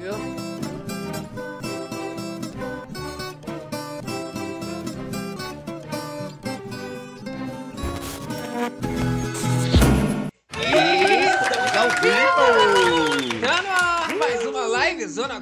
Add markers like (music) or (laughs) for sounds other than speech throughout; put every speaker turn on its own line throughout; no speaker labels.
Yep.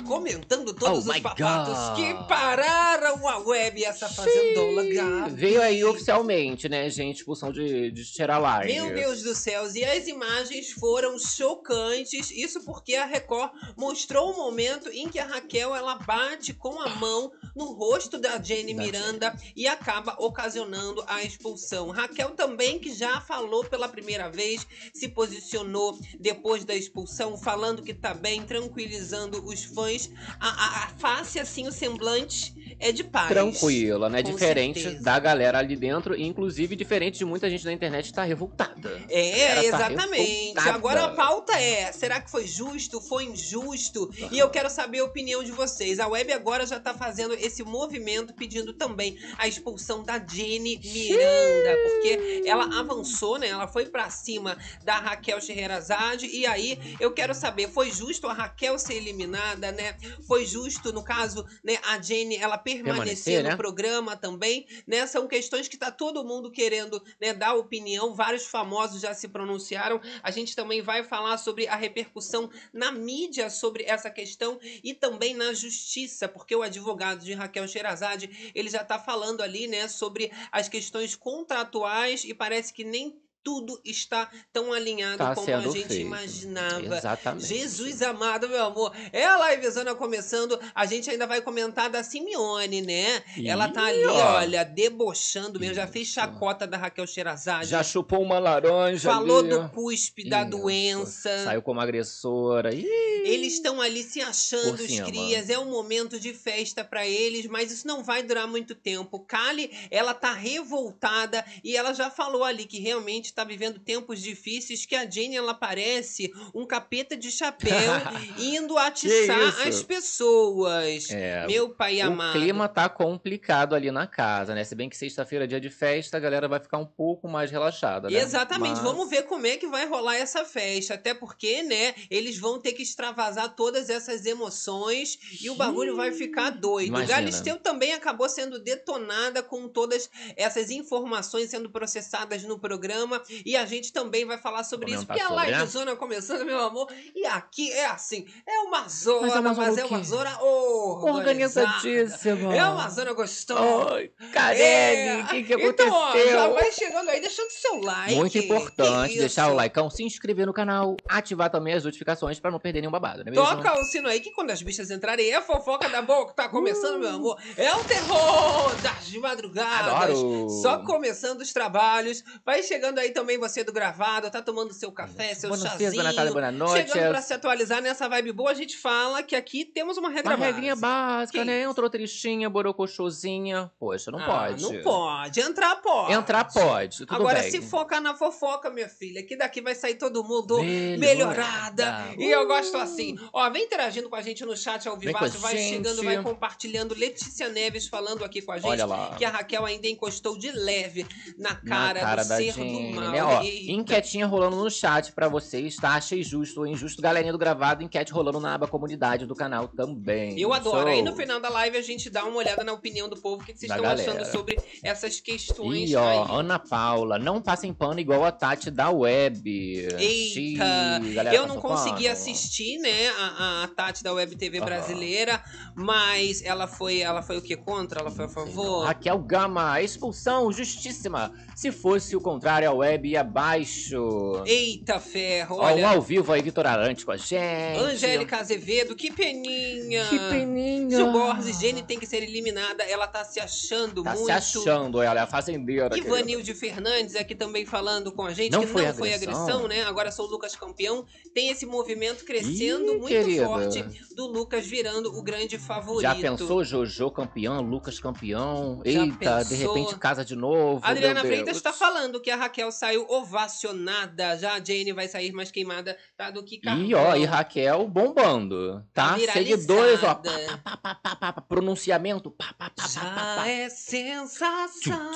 Comentando todos
Oh
os papatos
God.
que pararam a web essa fazendola.
Veio aí oficialmente, né, gente? Expulsão de, de live.
Meu Deus do céu, e as imagens foram chocantes. Isso porque a Record mostrou o momento em que a Raquel ela bate com a mão no rosto da Jenny
Da
Miranda e acaba ocasionando a expulsão. Raquel também que já falou pela primeira vez, se posicionou depois da expulsão, falando que tá bem, tranquilizando os fãs. A, a- face assim, o semblante é de paz.
Tranquila, né?
Com
Diferente
certeza.
da galera ali dentro, e inclusive diferente de muita gente na internet que tá revoltada.
É,
tá
exatamente.
revoltada.
Agora a pauta é: será que foi justo? Foi injusto? E eu quero saber a opinião de vocês. A web agora já tá fazendo esse movimento pedindo também a expulsão da Jenny Miranda, porque ela avançou, né? Ela foi pra cima da Raquel Scheherazade e aí eu quero saber, foi justo a Raquel ser eliminada, né? Foi justo no caso, né, a Jenny ela permanecer,
Permanecer,
no
né?
programa também, né? São questões que tá todo mundo querendo, né, dar opinião, vários famosos já se pronunciaram. A gente também vai falar sobre a repercussão na mídia sobre essa questão e também na justiça, porque o advogado de Raquel Sherazade, ele já tá falando ali, né, sobre as questões contratuais e parece que nem tudo está tão alinhado
Tá
como a gente
feito.
imaginava.
Exatamente.
Jesus amado, meu amor. É a livezona começando. A gente ainda vai comentar da Simeone, né? Ela tá ali,
Ih, ó.
olha, debochando mesmo. Já fez chacota da Raquel Sherazade.
Já chupou uma laranja
Falou
ali.
do cuspe, da doença.
Saiu como agressora. Ih,
Eles estão ali se achando,
Por
os crias. É um momento de festa pra eles, mas isso não vai durar muito tempo. Kali, ela tá revoltada e ela já falou ali que realmente tá vivendo tempos difíceis, que a Jenny, ela parece um capeta de chapéu (laughs) indo atiçar as pessoas.
É,
Meu pai
o
amado.
clima tá complicado ali na casa, né? Se bem que sexta-feira é dia de festa, a galera vai ficar um pouco mais relaxada, né?
Exatamente,
Mas-
vamos ver como é que vai rolar essa festa. Até porque, né, eles vão ter que extravasar todas essas emoções e o bagulho vai ficar doido.
Imagina.
Galisteu também acabou sendo detonada com todas essas informações sendo processadas no programa. E a gente também vai falar sobre isso.
Comentar
Porque a
sobre,
live
né?
zona começando, meu amor. E aqui é assim: é uma zona,
Mas é uma zona
mas é uma zona organizada.
Organizadíssima.
É uma zona gostosa.
Oi, Karine, o que, que aconteceu?
Então, ó, já vai chegando aí, deixando seu like.
Muito importante deixar o
isso?
likeão, se inscrever no canal, ativar também as notificações pra não perder nenhum babado, é mesmo?
Toca o sino aí que quando as bichas entrarem é fofoca da boca. Tá começando, meu amor. É o terror das madrugadas.
Adoro!
Só começando os trabalhos. Vai chegando aí também você do gravado, tá tomando seu café, seu
Buenos
chazinho.
dias, boa Natália, boa noite.
Chegando pra se atualizar nessa vibe boa, a gente fala que aqui temos uma regra
Uma regrinha
básica.
básica,
Que
né?
isso?
Entrou tristinha, borocochosinha. Poxa, não
Ah,
pode.
Não pode. Entrar pode.
Entrar pode, tudo
Agora,
bem.
se focar na fofoca, minha filha, que daqui vai sair todo mundo
Melhorada.
melhorada. E eu gosto assim. Ó, vem interagindo com a gente no chat ao vivo, vai
gente.
chegando, vai compartilhando. Letícia Neves falando aqui com a gente. Que a Raquel ainda encostou de leve na
Na
cara,
cara
do ser do mal.
né? Ó,
Eita.
enquetinha rolando no chat pra vocês, tá? Achei justo ou injusto. Galerinha do gravado, enquete rolando na aba comunidade do canal também.
Eu adoro. Aí no final da live a gente dá uma olhada na opinião do povo, o que que vocês
Da
estão
galera.
achando sobre essas questões
E ó,
aí.
Ana Paula, não passem pano igual a Tati da web.
Eita!
Xiii, galera
Eu não
passou
consegui
pano.
assistir, né, a, a Tati da Web TV brasileira, mas ela foi, ela foi o que contra? Ela foi a favor?
Raquel Gama, expulsão justíssima. Se fosse o contrário, a web ia abaixo.
Eita ferro,
Ó,
olha.
ao vivo aí, Vitor Arante com a gente.
Angélica Azevedo, que peninha.
Que peninha.
Gil Borges, Jenny tem que ser eliminada, ela tá se achando
Tá
muito.
se achando, ela é a fazendeira.
Ivanilde Fernandes aqui também falando com a gente,
Não
que
foi
não foi
agressão?
agressão, né? Agora sou o Lucas campeão. Tem esse movimento crescendo
Ih,
muito
querida.
forte do Lucas virando o grande favorito.
Já pensou Jojo campeão, Lucas campeão?
Já
Eita, de
pensou?
repente casa de novo.
A Adriana Freitas está falando que a Raquel saiu ovacionada. Já a Jane vai sair mais queimada tá, do que Carlão.
E ó, e Raquel bombando, tá? Seguidores, ó, pá, pá, pá, pá, pá, pá, pá, pronunciamento, pá, pá, pá, pá, pá,
Já
pá.
é sensação.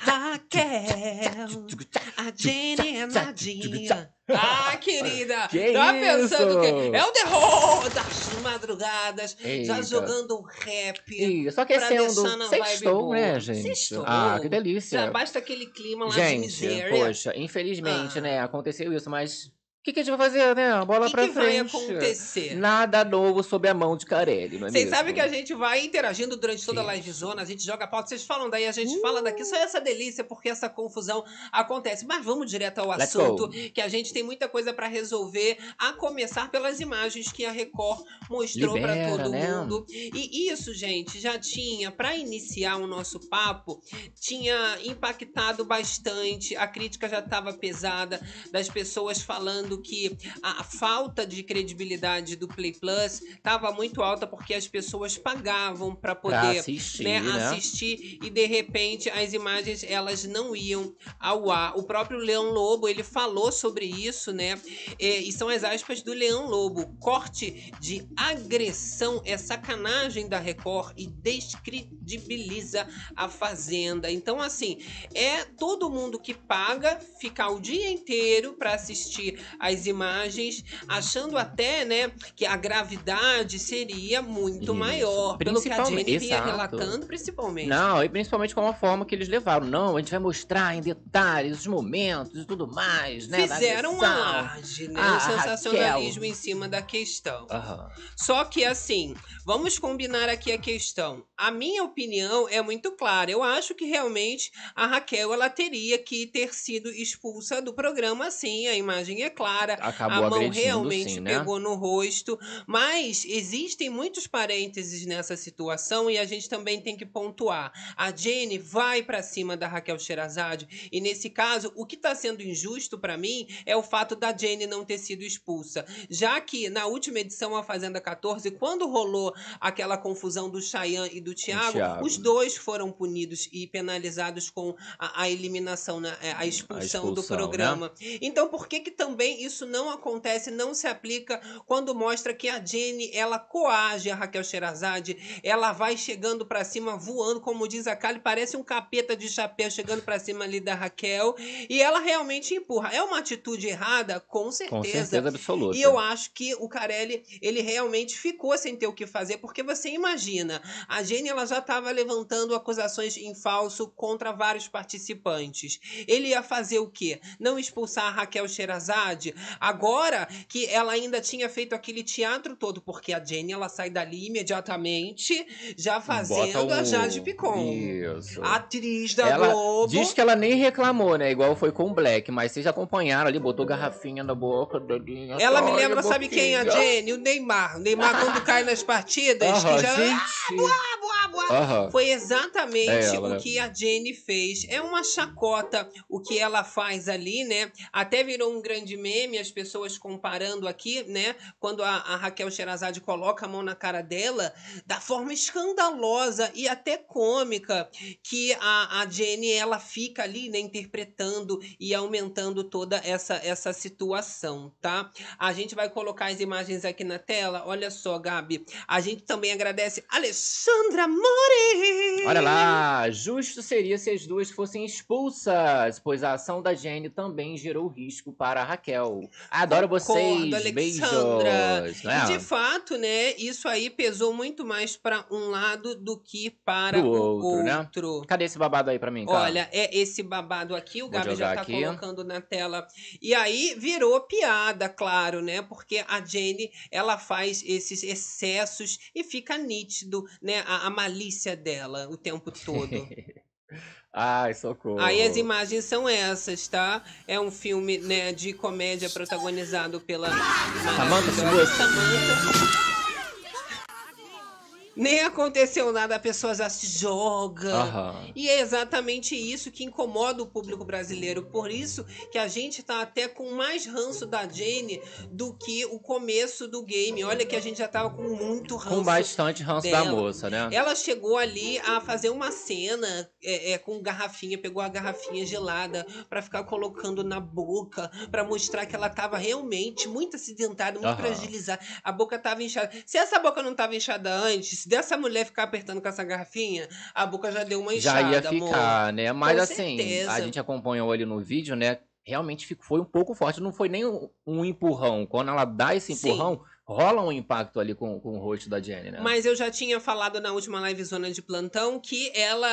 Raquel, a Jenny é nadinha. Ah, (laughs) querida!
Que
tá pensando
isso?
que é o terror das madrugadas, já
Eita.
jogando um rap. Pra
aquecendo. Sextou, né, gente?
Sextou.
Ah, que
Já
delícia.
basta aquele clima lá de
Gente,
miséria.
poxa, infelizmente,
Ah.
né, aconteceu isso, mas que, que a gente vai fazer, né? Bola
o que,
pra
que vai
frente.
acontecer?
Nada novo sob a mão de Carelli, não é
Vocês sabem que a gente vai interagindo durante toda a
Isso.
livezona, a gente joga pauta, vocês falam daí, a gente fala daqui, só essa delícia, porque essa confusão acontece. Mas vamos direto ao
Let's
assunto,
go.
que a gente tem muita coisa pra resolver, a começar pelas imagens que a Record mostrou pra
Libera,
todo
né?
mundo. E isso, gente, já tinha, pra iniciar o nosso papo, tinha impactado bastante, a crítica já estava pesada, das pessoas falando que a falta de credibilidade do Play Plus estava muito alta porque as pessoas pagavam para
Pra
poder
assistir,
né,
né?
assistir e de repente as imagens elas não iam ao ar. O próprio Leão Lobo ele falou sobre isso, né? É, e são as aspas do Leão Lobo. Corte de agressão é sacanagem da Record e descredibiliza a Fazenda. Então assim é todo mundo que paga ficar o dia inteiro para assistir as imagens, achando até, né, que a gravidade seria muito
Isso.
maior, pelo que a Jenny vinha
exato.
relatando, principalmente.
Não, e principalmente com a forma que eles levaram. Não, a gente vai mostrar em detalhes os momentos e tudo mais, né?
Fizeram um
agressão.
alarde, né?
Ah,
um sensacionalismo
Raquel.
em cima da questão.
Aham.
Só que assim, vamos combinar aqui a questão. A minha opinião é muito clara. Eu acho que realmente a Raquel ela teria que ter sido expulsa do programa, sim. A imagem é clara.
Acabou
a mão realmente
sim, né?
pegou no rosto. Mas existem muitos parênteses nessa situação e a gente também tem que pontuar. A Jenny vai pra cima da Raquel Sherazade e nesse caso, o que tá sendo injusto pra mim é o fato da Jenny não ter sido expulsa. Já que na última edição, a Fazenda 14, quando rolou aquela confusão do Chayanne e do Thiago,
Thiago.
os dois foram punidos e penalizados com a, a eliminação, né, é, a, expulsão do
expulsão,
programa. Então, por que que também isso não acontece, não se aplica quando mostra que a Jenny, ela coage a Raquel Sherazade, ela vai chegando pra cima, voando, como diz a Kali, parece um capeta de chapéu chegando pra cima ali da Raquel, e ela realmente empurra. É uma atitude errada? Com
Com certeza absoluta.
e eu acho que o Carelli, ele realmente ficou sem ter o que fazer, porque você imagina, a Jenny ela já estava levantando acusações em falso contra vários participantes. Ele ia fazer o quê? Não expulsar a Raquel Sherazade? Agora que ela ainda tinha feito aquele teatro todo, porque a Jenny ela sai dali imediatamente, já fazendo
Bota
a
o-
Jade Picon.
Isso.
Atriz da
Ela
Globo.
diz que ela nem reclamou, né? Igual foi com o Black, mas vocês acompanharam ali, botou garrafinha na boca, dedinho.
Ela me lembra,
a
sabe quem? A
boquinha.
Jenny, o Neymar. O Neymar, quando cai nas partidas,
Aham,
que já.
gente.
Buá, buá.
Aham.
Foi exatamente
É
o que a Jenny fez. É uma chacota o que ela faz ali, né? Até virou um grande meme, as pessoas comparando aqui, né? Quando a, a Raquel Sherazade coloca a mão na cara dela, da forma escandalosa e até cômica, que a, a Jenny ela fica ali, né? Interpretando e aumentando toda essa, essa situação, tá? A gente vai colocar as imagens aqui na tela. Olha só, Gabi. A gente também agradece Alexandra Mori.
Olha lá, justo seria se as duas fossem expulsas, pois a ação da Jenny também gerou risco para a Raquel. Adoro vocês,
Concordo,
beijos.
Alexandra.
Não é?
E de fato, né, isso aí pesou muito mais para um lado do que para
Pro
o
outro, né?
outro.
Cadê esse babado aí pra mim, cara?
Olha, é esse babado aqui, o
Vou
Gabi já tá
aqui.
colocando na tela. E aí virou piada, claro, né? Porque a Jenny, ela faz esses excessos e fica nítido, né, a, a malícia dela o tempo todo. (laughs)
Ai, socorro.
Aí as imagens são essas, tá? É um filme, né, de comédia protagonizado pela
Samantha.
Samantha. Nem aconteceu nada, a pessoa já se joga.
Aham.
E é exatamente isso que incomoda o público brasileiro. Por isso que a gente tá até com mais ranço da Jane do que o começo do game. Olha que a gente já tava com muito ranço.
Com bastante ranço
dela.
da moça, né?
Ela chegou ali a fazer uma cena é, é, com garrafinha, pegou a garrafinha gelada pra ficar colocando na boca, pra mostrar que ela tava realmente muito acidentada, muito
Aham.
fragilizada. A boca tava inchada. Se essa boca não tava inchada antes, se dessa mulher ficar apertando com essa garrafinha, a boca já deu uma inchada,
Já ia
amor.
ficar, né? Mas
Com
assim,
certeza.
a gente acompanhou ali no vídeo, né? realmente foi um pouco forte. Não foi nem um, um empurrão. Quando ela dá esse empurrão, rola um impacto ali com, com o rosto da Jenny, né?
Mas eu já tinha falado na última live zona de plantão que ela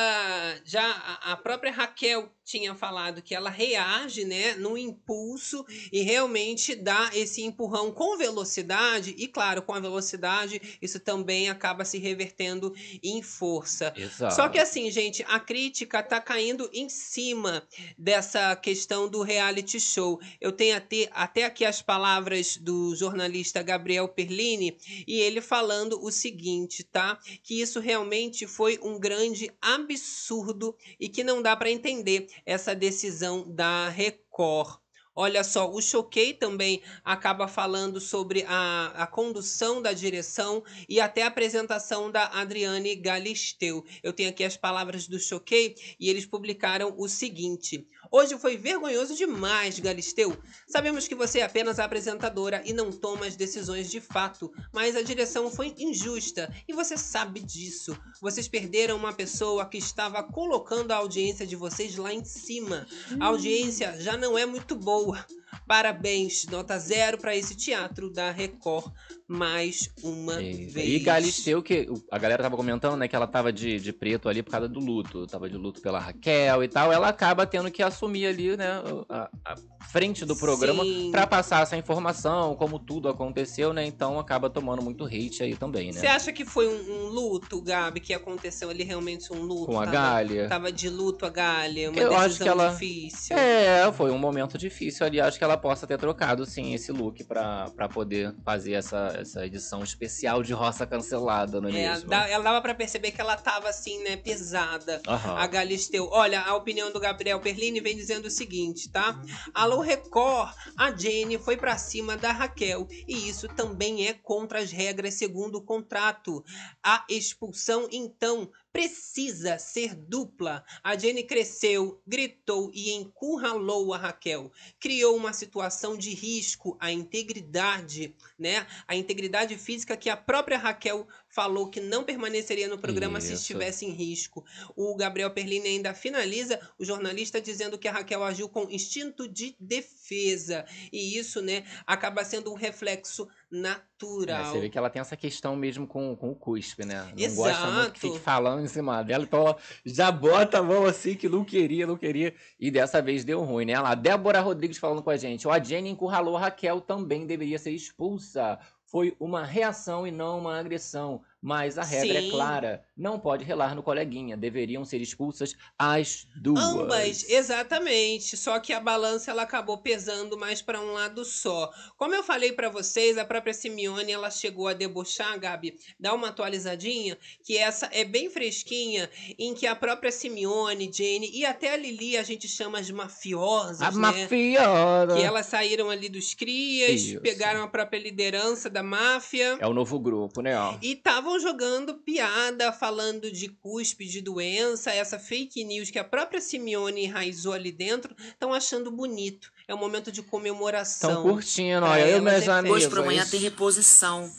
já a própria Raquel tinha falado que ela reage, né, no impulso e realmente dá esse empurrão com velocidade e claro, com a velocidade isso também acaba se revertendo em força.
Exato.
Só que assim, gente, a crítica tá caindo em cima dessa questão do reality show. Eu tenho até, até aqui as palavras do jornalista Gabriel Perlini e ele falando o seguinte, tá? Que isso realmente foi um grande absurdo e que não dá para entender essa decisão da Record. Olha só, o Choquei também acaba falando sobre a, a condução da direção e até a apresentação da Adriane Galisteu. Eu tenho aqui as palavras do Choquei e eles publicaram o seguinte: Hoje foi vergonhoso demais, Galisteu. Sabemos que você é apenas a apresentadora e não toma as decisões de fato, mas a direção foi injusta e você sabe disso. Vocês perderam uma pessoa que estava colocando a audiência de vocês lá em cima. A audiência já não é muito boa. go. Parabéns, nota zero para esse teatro da Record mais uma vez.
E Galisteu, que a galera tava comentando, né, que ela tava de, de preto ali por causa do luto. Tava de luto pela Raquel e tal. Ela acaba tendo que assumir ali, né, a, a frente do programa pra passar essa informação, como tudo aconteceu, né? Então acaba tomando muito hate aí também,
Você
né?
acha que foi um, um luto, Gabi, que aconteceu ali realmente um luto?
Com a
Tava-
Galha.
Tava de luto a Galha, uma
Eu
decisão
acho que ela-
difícil.
É, foi um momento difícil ali. Acho que ela possa ter trocado, sim, esse look pra, pra poder fazer essa, essa edição especial de roça cancelada, não é,
É,
mesmo?
ela dava pra perceber que ela tava assim, né, pesada.
Aham.
A Galisteu. Olha, a opinião do Gabriel Perlini vem dizendo o seguinte, tá? Alô Record, a Jenny foi pra cima da Raquel e isso também é contra as regras segundo o contrato. A expulsão, então, precisa ser dupla. A Jenny cresceu, gritou e encurralou a Raquel. Criou uma situação de risco à integridade, né? A integridade física que a própria Raquel falou que não permaneceria no programa se
Isso.
estivesse em risco. O Gabriel Perlini ainda finaliza o jornalista dizendo que a Raquel agiu com instinto de defesa. E isso, né, acaba sendo um reflexo
É,
natural.
você vê que ela tem essa questão mesmo com, com o cuspe, né? Não
Exato.
gosta muito que fique falando em cima dela, então ela já bota a mão assim que não queria, não queria. E dessa vez deu ruim, né? Lá, Débora Rodrigues falando com a gente. Ó, a Jenny encurralou a Raquel, também deveria ser expulsa. Foi uma reação e não uma agressão. Mas a regra
Sim.
é clara: não pode relar no coleguinha. Deveriam ser expulsas as duas.
Ambas, exatamente. Só que a balança ela acabou pesando mais para um lado só. Como eu falei para vocês, a própria Simeone ela chegou a debochar, Gabi, dá uma atualizadinha, que essa é bem fresquinha, em que a própria Simeone, Jane e até a Lili a gente chama de mafiosas,
A
né?
mafiosa.
Que elas saíram ali dos crias,
Isso.
pegaram a própria liderança da máfia.
É o novo grupo, né? Ó.
E estavam jogando piada, falando de cuspe, de doença, essa fake news que a própria Simeone enraizou ali dentro, estão achando bonito. É um momento de comemoração.
Estão curtindo, olha. Eu e
elas
meus
é
amigos.
Hoje pra amanhã tem reposição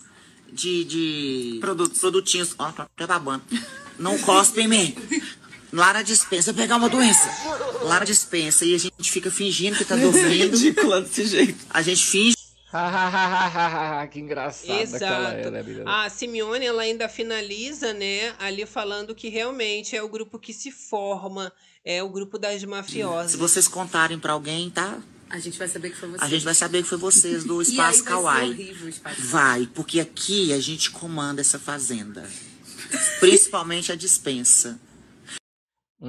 de, de produtos. produtinhos. Ó, tá babando. Não cospe em mim. Lá na dispensa, eu pegar uma doença. Lá na dispensa e a gente fica fingindo que tá (laughs) dormindo.
Ridícula desse jeito.
A gente finge (laughs)
que engraçada
Exato.
que ela é, né?
A Simeone ela ainda finaliza, né, ali falando que realmente é o grupo que se forma, é o grupo das mafiosas.
Se vocês contarem pra alguém, tá?
A gente vai saber que foi você.
A gente vai saber que foi vocês do (laughs) Espaço
vai
Kawaii.
espaço.
Vai, porque aqui a gente comanda essa fazenda. Principalmente a dispensa.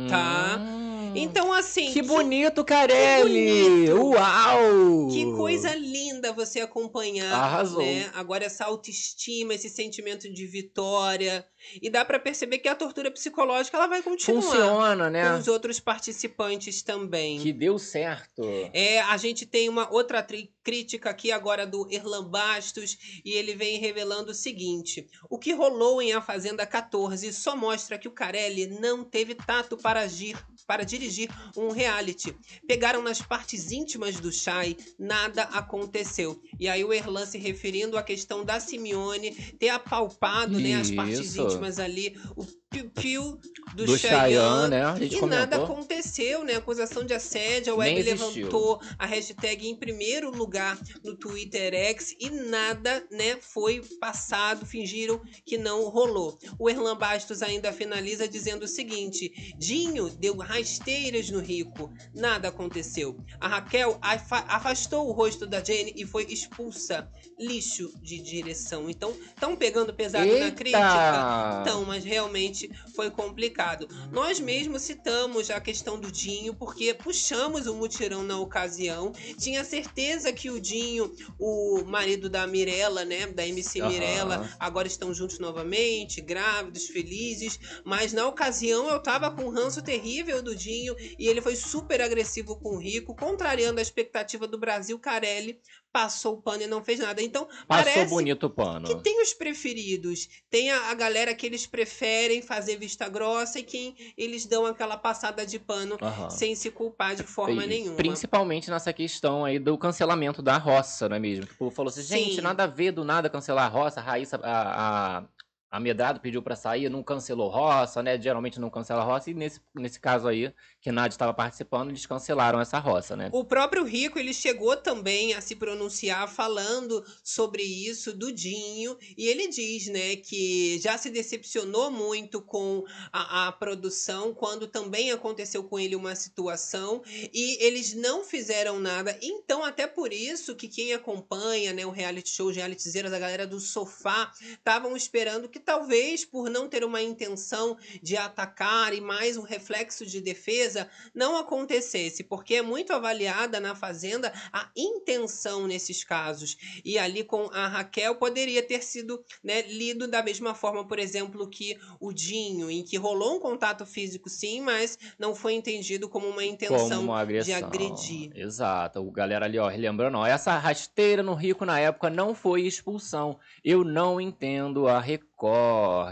Tá.
Hum.
Então, assim.
Que bonito, Carelli!
bonito.
Uau!
Que coisa linda você acompanhar,
Arrasou.
né? Agora essa autoestima, esse sentimento de vitória. E dá pra perceber que a tortura psicológica ela vai continuar
Funciona, né?
com os outros participantes também.
Que deu certo.
É, a gente tem uma outra crítica aqui agora do Erlan Bastos e ele vem revelando o seguinte: o que rolou em A Fazenda 14 só mostra que o Carelli não teve tato para agir, para dirigir um reality. Pegaram nas partes íntimas do Chay, nada aconteceu. E aí o Erlan se referindo à questão da Simeone ter apalpado né, as partes
Isso.
íntimas ali, o piu-piu do,
Do
Chayanne.
Chayanne, né? A gente
E nada
comentou.
aconteceu, né? Acusação de assédio. A web levantou a hashtag em primeiro lugar no Twitter X e nada, né, foi passado. Fingiram que não rolou. O Erlan Bastos ainda finaliza dizendo o seguinte: Dinho deu rasteiras no Rico. Nada aconteceu. A Raquel afa- afastou o rosto da Jane e foi expulsa. Lixo de direção. Então, estão pegando pesado na crítica?
Eita!
Então, mas realmente foi complicado. Nós mesmos citamos a questão do Dinho, porque puxamos o mutirão na ocasião. Tinha certeza que o Dinho, o marido da Mirella, né, da MC. Mirella, agora estão juntos novamente, grávidos, felizes. Mas na ocasião eu tava com um ranço terrível do Dinho e ele foi super agressivo com o Rico, contrariando a expectativa do Brasil. Carelli passou o pano e não fez nada. Então,
Passou
parece
bonito o pano.
que tem os preferidos. Tem a, a galera que eles preferem fazer vista grossa e quem eles dão aquela passada de pano
Aham.
sem se culpar de forma
Isso.
nenhuma.
Principalmente nessa questão aí do cancelamento da roça, não é mesmo? Que o povo falou assim, gente,
Sim.
nada a ver do nada cancelar a roça. A Raíssa, a, a, a Medrado pediu pra sair, não cancelou roça, né? Geralmente não cancela roça. E nesse, nesse caso aí, que Nádia estava participando, eles cancelaram essa roça, né?
O próprio Rico, ele chegou também a se pronunciar falando sobre isso do Dinho, e ele diz, né, que já se decepcionou muito com a, a produção, quando também aconteceu com ele uma situação, e eles não fizeram nada, então até por isso que quem acompanha, né, o reality show, os realityzeiros, a galera do sofá, estavam esperando que talvez por não ter uma intenção de atacar e mais um reflexo de defesa, não acontecesse, porque é muito avaliada na Fazenda a intenção nesses casos. E ali com a Raquel poderia ter sido né, lido da mesma forma, por exemplo, que o Dinho, em que rolou um contato físico sim, mas não foi entendido como uma intenção
Como uma
de agredir.
Exato. O galera ali, ó, lembrando, ó, essa rasteira no Rico na época não foi expulsão. Eu não entendo a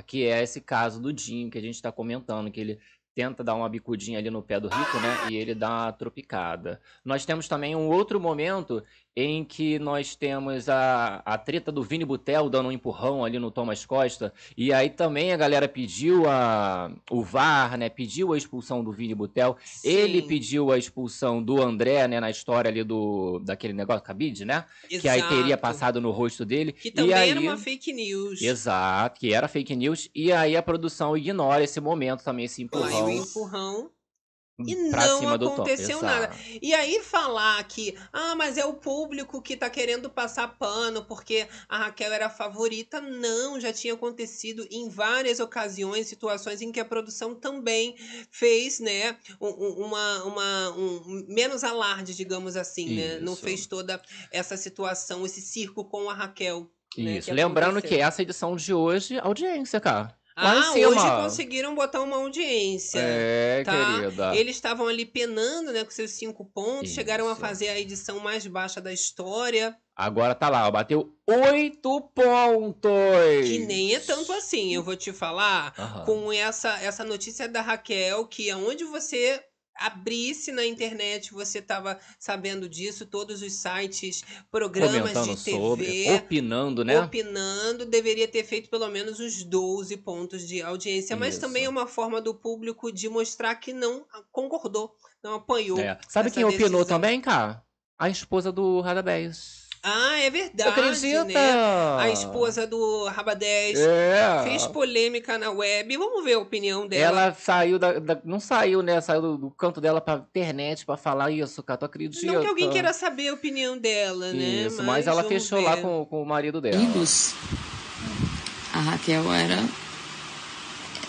Que é esse caso do Dinho que a gente tá comentando, que ele tenta dar uma bicudinha ali no pé do Rico, né? E ele dá uma tropicada. Nós temos também um outro momento em que nós temos a, a treta do Vini Butel dando um empurrão ali no Thomas Costa. E aí também a galera pediu a, o VAR, né? Pediu a expulsão do Vini Butel. Ele
Sim,
pediu a expulsão do André, né, na história ali do daquele negócio cabide, né? Que aí teria
exato.
passado no rosto dele.
Que
e
também
aí,
era uma fake news.
Exato, que era fake news. E aí a produção ignora esse momento também, esse empurrão
o empurrão. E não aconteceu nada. E aí falar que, ah, mas é o público que tá querendo passar pano porque a Raquel era a favorita. Não, já tinha acontecido em várias ocasiões, situações em que a produção também fez, né, um- um- uma, uma um, menos alarde, digamos assim, né? Não
Isso.
fez toda essa situação, esse circo com a Raquel. né,
Isso.
que
Lembrando que essa edição de hoje, audiência, cara. Lá em
Ah, hoje conseguiram botar uma audiência.
É,
tá?
querida.
Eles estavam ali penando, né, com seus cinco pontos, chegaram a
Isso.
fazer a edição mais baixa da história,
Agora tá lá, ó, bateu oito pontos.
que nem é tanto assim, eu vou te falar,
Aham.
com essa essa notícia da Raquel, que aonde você abrisse na internet, você tava sabendo disso, todos os sites, programas
Comentando
de TV,
sobre, opinando, né?
opinando, deveria ter feito pelo menos os 12 pontos de audiência, mas
Isso.
também é uma forma do público de mostrar que não concordou, não apanhou.
É. Sabe quem opinou
decisão.
também, cara? A esposa do Radabés.
Ah, é verdade,
acredita?
né? A esposa do Rabadés
É.
fez polêmica na web. Vamos ver a opinião dela.
Ela saiu da, da- Não saiu, né? Saiu do, do canto dela pra internet pra falar isso, cara. Tu acredita?
Não que alguém queira saber a opinião dela, né?
Isso, mas, ela
vamos
fechou lá
ver.
com, com o marido dela.
Amigos, a Raquel era.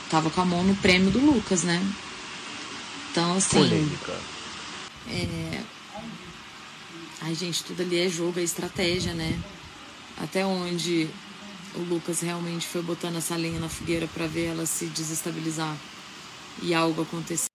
Tava com a mão no prêmio do Lucas, né? Então, assim.
Polêmica.
Ai, gente, tudo ali é jogo, é estratégia, né? Até onde o Lucas realmente foi botando essa lenha na fogueira pra ver ela se desestabilizar e algo acontecer.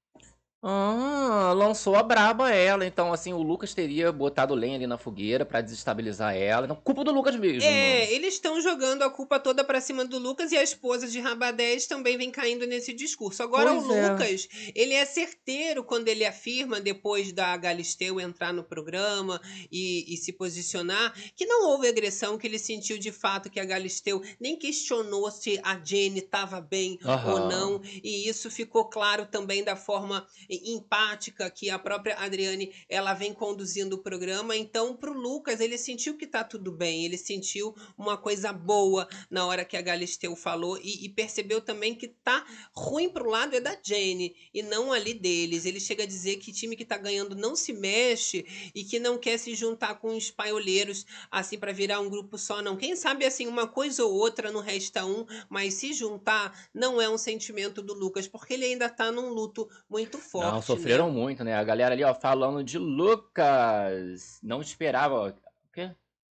Ah, lançou a braba ela. Então, assim, o Lucas teria botado lenha ali na fogueira pra desestabilizar ela. Então, culpa do Lucas mesmo.
É, eles estão jogando a culpa toda pra cima do Lucas e a esposa de Rabadés também vem caindo nesse discurso. Agora,
Pois
o
é.
Lucas, ele é certeiro quando ele afirma, depois da Galisteu entrar no programa e, e se posicionar, que não houve agressão, que ele sentiu de fato que a Galisteu nem questionou se a Jenny estava bem
Aham.
ou não. E isso ficou claro também da forma empática que a própria Adriane ela vem conduzindo o programa. Então, pro Lucas, ele sentiu que tá tudo bem, ele sentiu uma coisa boa na hora que a Galisteu falou e, e percebeu também que tá ruim pro lado é da Jenny e não ali deles. Ele chega a dizer que time que tá ganhando não se mexe e que não quer se juntar com os paioleiros assim para virar um grupo só, não. Quem sabe assim, uma coisa ou outra não resta um, mas se juntar não é um sentimento do Lucas, porque ele ainda tá num luto muito forte.
Não, sofreram
né?
muito, né? A galera ali, ó, falando de Lucas. Não esperava.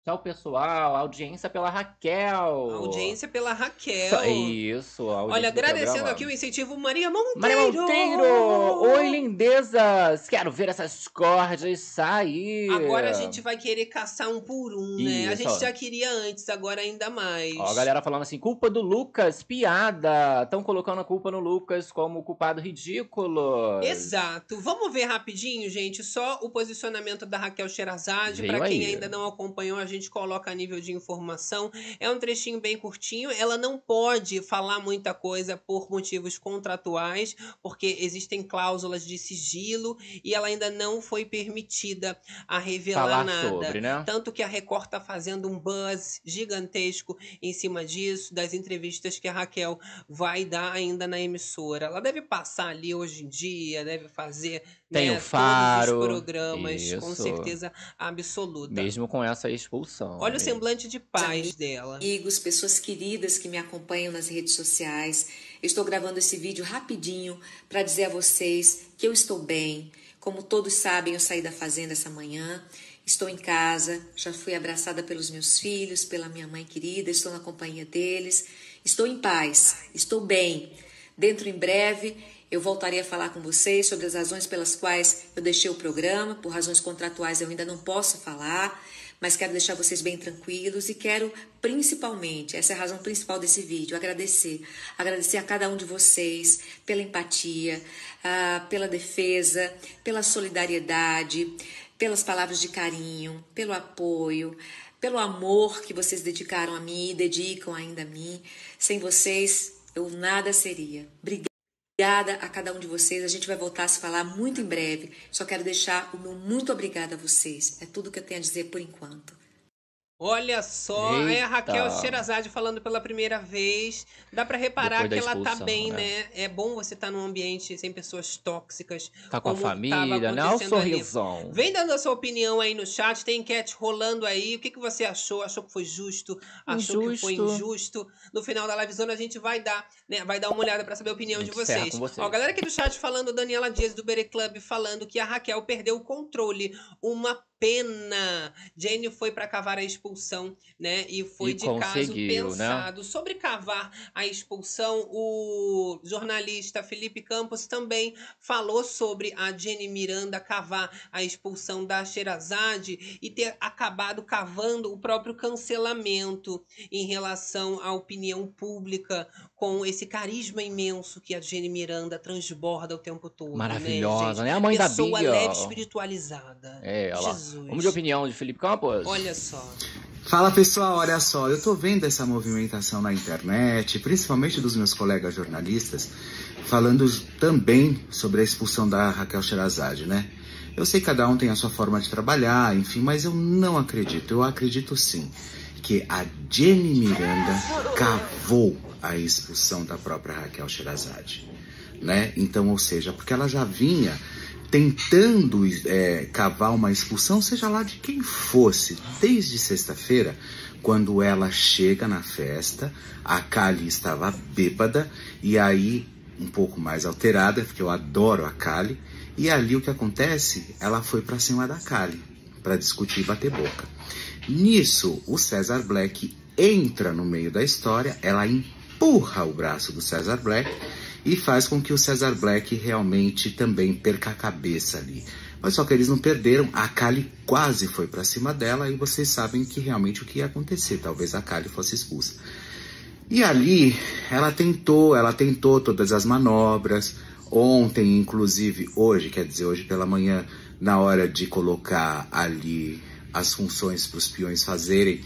O pessoal, a audiência pela Raquel.
A audiência pela Raquel.
Isso, a audiência
Olha,
do
agradecendo aqui o incentivo Maria Monteiro.
Maria Monteiro! Oi, lindezas! Quero ver essas cordas sair!
Agora a gente vai querer caçar um por um, né? A
Isso,
gente
ó.
já queria antes, agora ainda mais.
Ó, a galera falando assim, culpa do Lucas, piada. Estão colocando a culpa no Lucas como culpado ridículo.
Exato. Vamos ver rapidinho, gente, só o posicionamento da Raquel Sherazade.
Veio
Pra quem ainda não acompanhou, a gente coloca a nível de informação. É um trechinho bem curtinho. Ela não pode falar muita coisa por motivos contratuais, porque existem cláusulas de sigilo e ela ainda não foi permitida a revelar
Falar
nada.
sobre, né?
Tanto que a Record tá fazendo um buzz gigantesco em cima disso, das entrevistas que a Raquel vai dar ainda na emissora. Ela deve passar ali hoje em dia, deve fazer
Tem
né,
o Faro,
todos os programas, com
isso.
certeza absoluta.
Mesmo com essa expulsão.
Olha o semblante de paz dela.
amigos, pessoas queridas que me acompanham nas redes sociais. Eu estou gravando esse vídeo rapidinho para dizer a vocês que eu estou bem. Como todos sabem, eu saí da fazenda essa manhã. Estou em casa, já fui abraçada pelos meus filhos, pela minha mãe querida, estou na companhia deles. Estou em paz, estou bem. Dentro em breve eu voltarei a falar com vocês sobre as razões pelas quais eu deixei o programa. Por razões contratuais eu ainda não posso falar, mas quero deixar vocês bem tranquilos e quero principalmente, essa é a razão principal desse vídeo, agradecer. Agradecer a cada um de vocês pela empatia, ah, pela defesa, pela solidariedade, pelas palavras de carinho, pelo apoio, pelo amor que vocês dedicaram a mim e dedicam ainda a mim. Sem vocês, eu nada seria. Obrigada a cada um de vocês. A gente vai voltar a se falar muito em breve. Só quero deixar o meu muito obrigada a vocês. É tudo que eu tenho a dizer por enquanto.
Olha só, é a Raquel
Eita.
Sherazade falando pela primeira vez. Dá pra reparar que ela tá bem,
né?
né? É bom você estar num ambiente sem pessoas tóxicas.
Tá com a família, né? O
acontecendo ali.
sorrisão.
Vem dando a sua opinião aí no chat, tem enquete rolando aí. O que, que você achou? Achou que foi justo? Achou que foi
Injusto.
injusto? No final da livezona a gente vai dar, né? Vai dar uma olhada pra saber a opinião de vocês.
com vocês.
Ó, a galera aqui do chat falando, Daniela Dias do Bere Club falando que a Raquel perdeu o controle. Uma pena. Jenny foi pra cavar a expulsão, né? E foi
E
de caso
né?
pensado. Sobre cavar a expulsão, o jornalista Felipe Campos também falou sobre a Jenny Miranda cavar a expulsão da Sherazade e ter acabado cavando o próprio cancelamento em relação à opinião pública com esse carisma imenso que a Jenny Miranda transborda o tempo todo.
Maravilhosa,
né?
né? A mãe da
Pessoa
Bia.
leve espiritualizada.
É, ela.
Jesus.
Vamos de opinião de Felipe Campos?
Olha só.
Fala pessoal, olha só, eu tô vendo essa movimentação na internet, principalmente dos meus colegas jornalistas, falando também sobre a expulsão da Raquel Sherazade, né? Eu sei que cada um tem a sua forma de trabalhar, enfim, mas eu não acredito. Eu acredito sim que a Jenny Miranda cavou a expulsão da própria Raquel Sherazade, né? Então, ou seja, porque ela já vinha tentando é, cavar uma expulsão, seja lá de quem fosse, desde sexta-feira, quando ela chega na festa, a Kali estava bêbada e aí um pouco mais alterada, porque eu adoro a Kali, e ali o que acontece? Ela foi para cima da Kali para discutir e bater boca. Nisso, o César Black entra no meio da história, ela empurra o braço do César Black e faz com que o Cesar Black realmente também perca a cabeça ali. Mas só que eles não perderam, a Kali quase foi para cima dela e vocês sabem que realmente o que ia acontecer, talvez a Kali fosse expulsa. E ali ela tentou, ela tentou todas as manobras. Ontem, inclusive, hoje, quer dizer, hoje pela manhã, na hora de colocar ali as funções para os peões fazerem,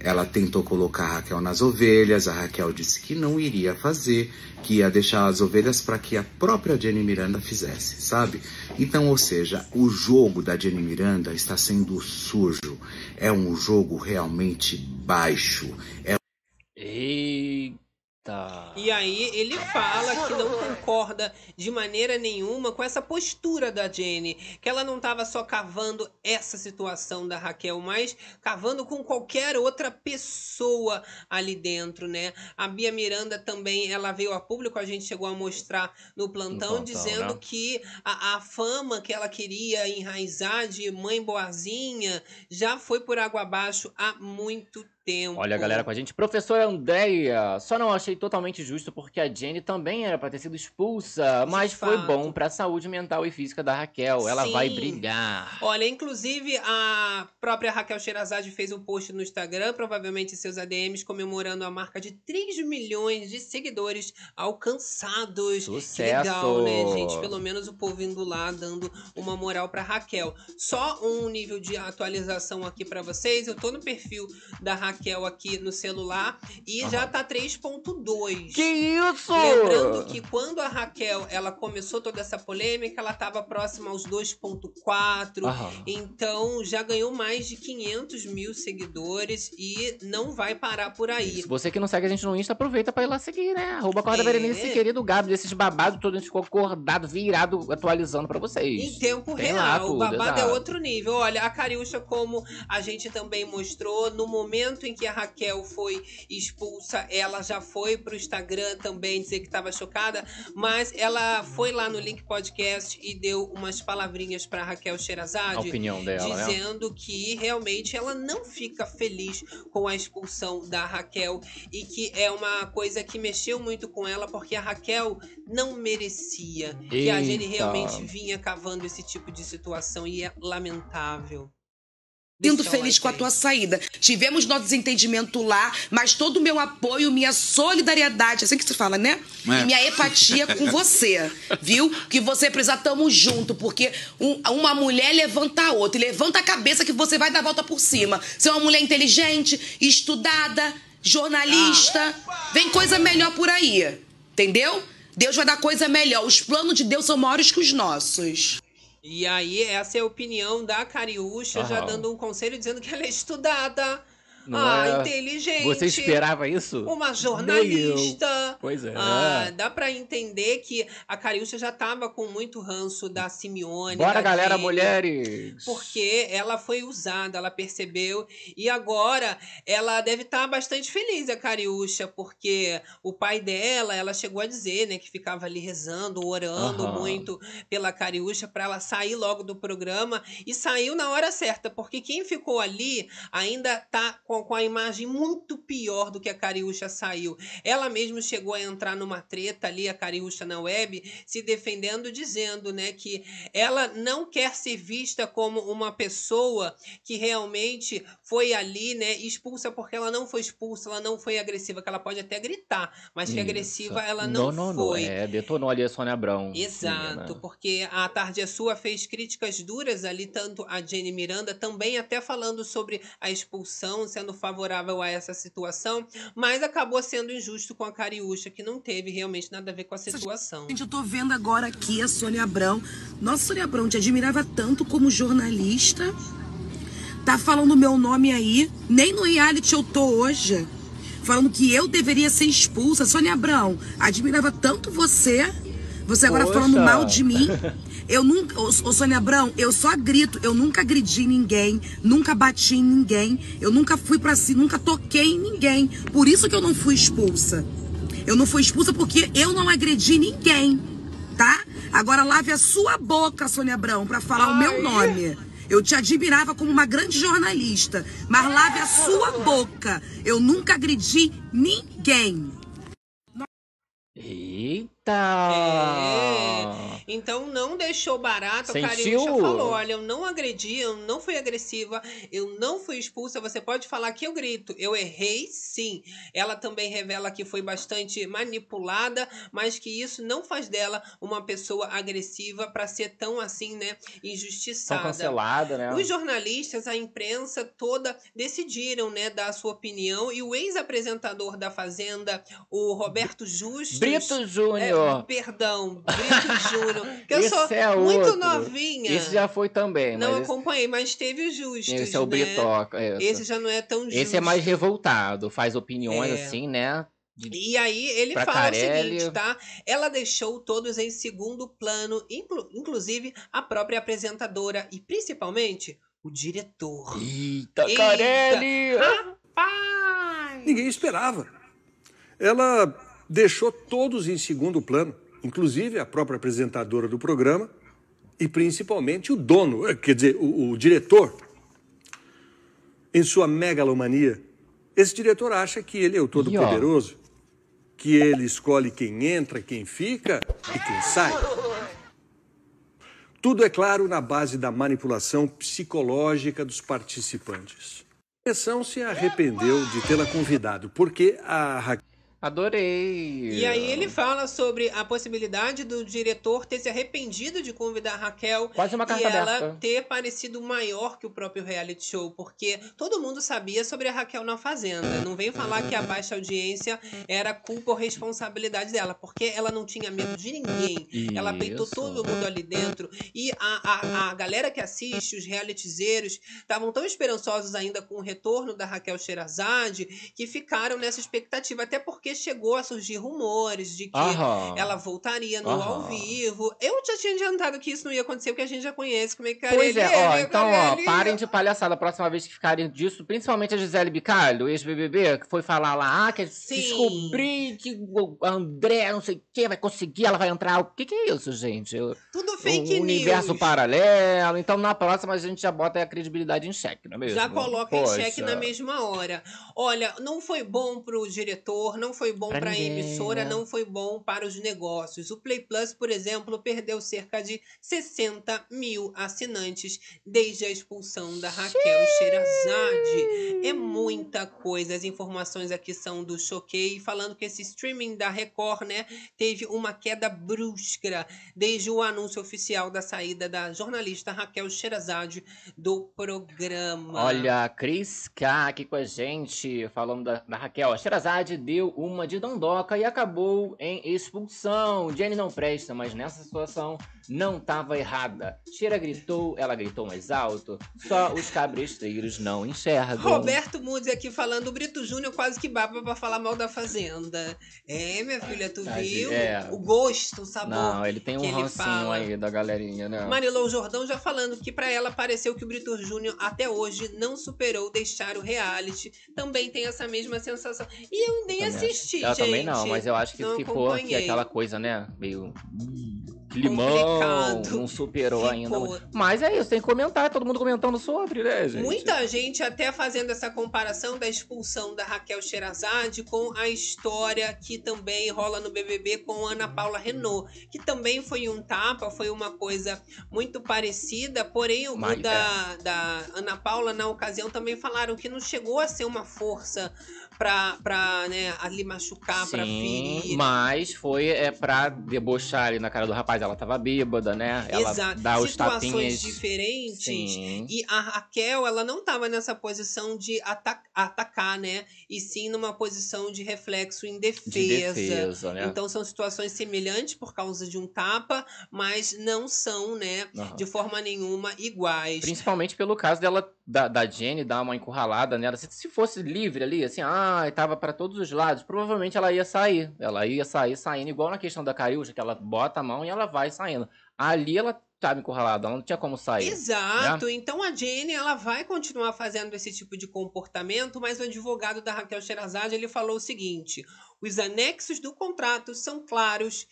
ela tentou colocar a Raquel nas ovelhas, a Raquel disse que não iria fazer, que ia deixar as ovelhas para que a própria Jenny Miranda fizesse, sabe? Então, ou seja, o jogo da Jenny Miranda está sendo sujo, é um jogo realmente baixo, é
Eita.
E aí ele fala que não concorda de maneira nenhuma com essa postura da Jenny, que ela não estava só cavando essa situação da Raquel, mas cavando com qualquer outra pessoa ali dentro, né? A Bia Miranda também, ela veio a público, a gente chegou a mostrar no plantão,
plantão,
dizendo
né?
que a, a fama que ela queria enraizar de mãe boazinha já foi por água abaixo há muito tempo.
Olha a galera com a gente. Professora Andréia, só não achei totalmente justo porque a Jenny também era pra ter sido expulsa,
De
mas foi
fato.
bom pra saúde mental e física da Raquel. Ela vai
Sim.
brilhar.
Olha, inclusive a própria Raquel Sherazade fez um post no Instagram, provavelmente seus ADMs, comemorando a marca de 3 milhões de seguidores alcançados.
Sucesso!
Que legal, né, gente? Pelo menos o povo indo lá dando uma moral pra Raquel. Só um nível de atualização aqui pra vocês. Eu tô no perfil da Raquel aqui no celular e já tá 3.2.
Que isso?
Lembrando que quando a Raquel ela começou toda essa polêmica, ela estava próxima aos 2.4.
Aham.
Então já ganhou mais de 500 mil seguidores e não vai parar por aí.
Se você que não segue a gente no Insta, aproveita pra ir lá seguir, né? Arroba Corda
É.
Berenice, querido Gabi, desses babados todos, a gente ficou acordado, virado, atualizando pra vocês.
Em tempo
Tem lá
real, o
tudo,
babado é
exato.
outro nível. Olha, a Cariúcha, como a gente também mostrou, no momento em que a Raquel foi expulsa, ela já foi pro Instagram também dizer que estava chocada, mas ela foi lá no Link Podcast e deu umas palavrinhas pra Raquel
A
Sherazade.
opinião dela, né?
dizendo que realmente ela não fica feliz com a expulsão da Raquel e que é uma coisa que mexeu muito com ela porque a Raquel não merecia que a Jenny
Eita.
realmente vinha cavando esse tipo de situação e é lamentável.
Sinto feliz com a tua saída. Tivemos nosso desentendimento lá, mas todo o meu apoio, minha solidariedade, é assim que se fala, né?
É.
E minha empatia com (laughs) você, viu? Que você precisa, tamo junto, porque um- uma mulher levanta a outra. E levanta a cabeça que você vai dar a volta por cima. Você é uma mulher inteligente, estudada, jornalista. Vem coisa melhor por aí, entendeu? Deus vai dar coisa melhor. Os planos de Deus são maiores que os nossos.
E aí, essa é a opinião da Cariúcha, já dando um conselho dizendo que ela é estudada,
Não
ah,
é?
inteligente.
Você esperava isso?
Uma jornalista.
Pois é.
Ah, dá pra entender que a Cariúcha já tava com muito ranço da Simeone.
Bora,
da
galera, mulheres!
Porque ela foi usada, ela percebeu. E agora ela deve estar bastante feliz, a Cariúcha, porque o pai dela, ela chegou a dizer, né, que ficava ali rezando, orando
Aham.
muito pela Cariúcha pra ela sair logo do programa. E saiu na hora certa, porque quem ficou ali ainda tá com, com a imagem muito pior do que a Cariúcha saiu. Ela mesmo chegou a entrar numa treta ali, a Cariúcha na web, se defendendo, dizendo, né, que ela não quer ser vista como uma pessoa que realmente foi ali, né, expulsa porque ela não foi expulsa, ela não foi agressiva, que ela pode até gritar, mas que
Isso.
agressiva ela não,
não, não,
foi.
É, detonou ali a Sônia Abrão.
Exato,
menina.
porque a Tarde é Sua fez críticas duras ali, tanto a Jenny Miranda, também até falando sobre a expulsão, sendo favorável a essa situação, mas acabou sendo injusto com a Cariúcha, que não teve realmente nada a ver com a situação.
Gente, eu tô vendo agora aqui a Sônia Abrão. Nossa, Sônia Abrão, te admirava tanto como jornalista. Tá falando meu nome aí. Nem no reality eu tô hoje. Falando que eu deveria ser expulsa. Sônia Abrão, admirava tanto você. Você agora
Poxa.
falando mal de mim. (laughs) Eu nunca. Ô, ô, Sônia Abrão, eu só grito. Eu nunca agredi ninguém. Nunca bati em ninguém. Eu nunca fui pra cima. Nunca toquei em ninguém. Por isso que eu não fui expulsa. Eu não fui expulsa porque eu não agredi ninguém, tá? Agora lave a sua boca, Sônia Abrão, pra falar o meu nome. Eu te admirava como uma grande jornalista, mas lave a sua boca. Eu nunca agredi ninguém.
Eita! Eita!
Então não deixou barato. A
Sentiu?
Cariúcha falou: olha, eu não agredi, eu não fui agressiva, eu não fui expulsa. Você pode falar que eu grito. Eu errei, sim. Ela também revela que foi bastante manipulada, mas que isso não faz dela uma pessoa agressiva para ser tão assim, né? Injustiçada.
cancelada, né?
Os jornalistas, a imprensa toda decidiram, né, dar a sua opinião e o ex-apresentador da Fazenda, o Roberto Justus,
Brito
é,
Júnior.
perdão, Brito Júnior, que eu
Esse
sou
é
muito
outro.
novinha.
Esse já foi também,
não
mas esse,
acompanhei, mas teve o Justus,
esse é o
né?
Britoca. Esse.
Esse já não é tão justo.
Esse é mais revoltado, faz opiniões
É.
assim, né?
E aí ele fala o
Carelli.
seguinte, tá? Ela deixou todos em segundo plano, inclu- inclusive a própria apresentadora e principalmente o diretor.
Eita,
Eita.
Carelli!
Pai!
Ninguém esperava. Ela deixou todos em segundo plano, inclusive a própria apresentadora do programa e principalmente o dono, eh, quer dizer, o, o diretor. Em sua megalomania, esse diretor acha que ele é o todo-poderoso, que ele escolhe quem entra, quem fica e quem sai. Tudo é claro na base da manipulação psicológica dos participantes. A direção se arrependeu de tê-la convidado, porque a Raquel
Adorei!
E aí ele fala sobre a possibilidade do diretor ter se arrependido de convidar a Raquel
Quase uma carta
e ela
aberta.
ter parecido maior que o próprio reality show, porque todo mundo sabia sobre a Raquel na Fazenda. Não vem falar que a baixa audiência era culpa ou responsabilidade dela, porque ela não tinha medo de ninguém. Ela peitou
Isso.
todo mundo ali dentro. E a, a, a galera que assiste, os realitizeiros, estavam tão esperançosos ainda com o retorno da Raquel Sherazade que ficaram nessa expectativa. Até porque chegou a surgir rumores de que
Aham.
ela voltaria no
Aham.
ao vivo. Eu já tinha adiantado que isso não ia acontecer, porque a gente já conhece como é que
Pois é, ó,
né,
então, ó, parem de palhaçada a próxima vez que ficarem disso, principalmente a Gisele Bicalho, ex-BBB, que foi falar lá, ah, que
Sim.
descobri que o André, não sei o que, vai conseguir, ela vai entrar. O que que é isso, gente? O,
Tudo fake
universo
news.
paralelo. Então, na próxima, a gente já bota a credibilidade em xeque, não é mesmo?
Já coloca em
Poxa.
xeque na mesma hora. Olha, não foi bom pro diretor, não foi bom
Pra
pra
ninguém,
emissora,
né?
não foi bom para os negócios. O Play Plus, por exemplo, perdeu cerca de 60 mil assinantes desde a expulsão da Raquel Sherazade. É muita coisa. As informações aqui são do Choquei, falando que esse streaming da Record, né, teve uma queda brusca desde o anúncio oficial da saída da jornalista Raquel Sherazade do programa.
Olha, a Cris K aqui com a gente, falando da, da Raquel. A Sherazade deu uma de dondoca e acabou em expulsão. Jenny não presta, mas nessa situação não estava errada. Sheira gritou, ela gritou mais alto. Só os cabresteiros não enxergam.
Roberto Mudes aqui falando, o Brito Júnior quase que baba pra falar mal da Fazenda. É, minha filha, tu
Tadinho,
viu?
é.
O gosto, o sabor.
Não, ele tem um rancinho aí da galerinha, né?
Marilou Jordão já falando que pra ela pareceu que o Brito Júnior até hoje não superou deixar o reality. Também tem essa mesma sensação. E eu nem
Também
assisti,
Eu
gente.
também não, mas eu acho que
Não
ficou aquela coisa, né? Meio. Limão, não superou ainda.
Ficou.
Mas é isso, tem que comentar, todo mundo comentando sobre, né, gente?
Muita gente até fazendo essa comparação da expulsão da Raquel Sherazade com a história que também rola no BBB com Ana Paula Renault, que também foi um tapa, foi uma coisa muito parecida, porém o
Mas,
da, da Ana Paula na ocasião também falaram que não chegou a ser uma força pra, pra né, ali machucar, pra
Sim,
ferir.
mas foi é, pra debochar ali na cara do rapaz. Ela tava bêbada, né? Ela
Exato.
dá os
Situações
tapinhas.
diferentes.
Sim.
E a Raquel, ela não estava nessa posição de ata- atacar, né? E sim numa posição de reflexo em
De
defesa.
defesa, né?
Então são situações semelhantes por causa de um tapa, mas não são, né,
Aham.
de forma nenhuma iguais.
Principalmente pelo caso dela, da, da Jenny, dar uma encurralada nela. Se, se fosse livre ali, assim, ah, tava pra todos os lados, provavelmente ela ia sair. Ela ia sair saindo, igual na questão da Cariúcha, que ela bota a mão e ela vai saindo. Ali ela tava encurralada, ela não tinha como sair.
Exato. Então a Jenny ela vai continuar fazendo esse tipo de comportamento, mas o advogado da Raquel Sherazade ele falou o seguinte: os anexos do contrato são claros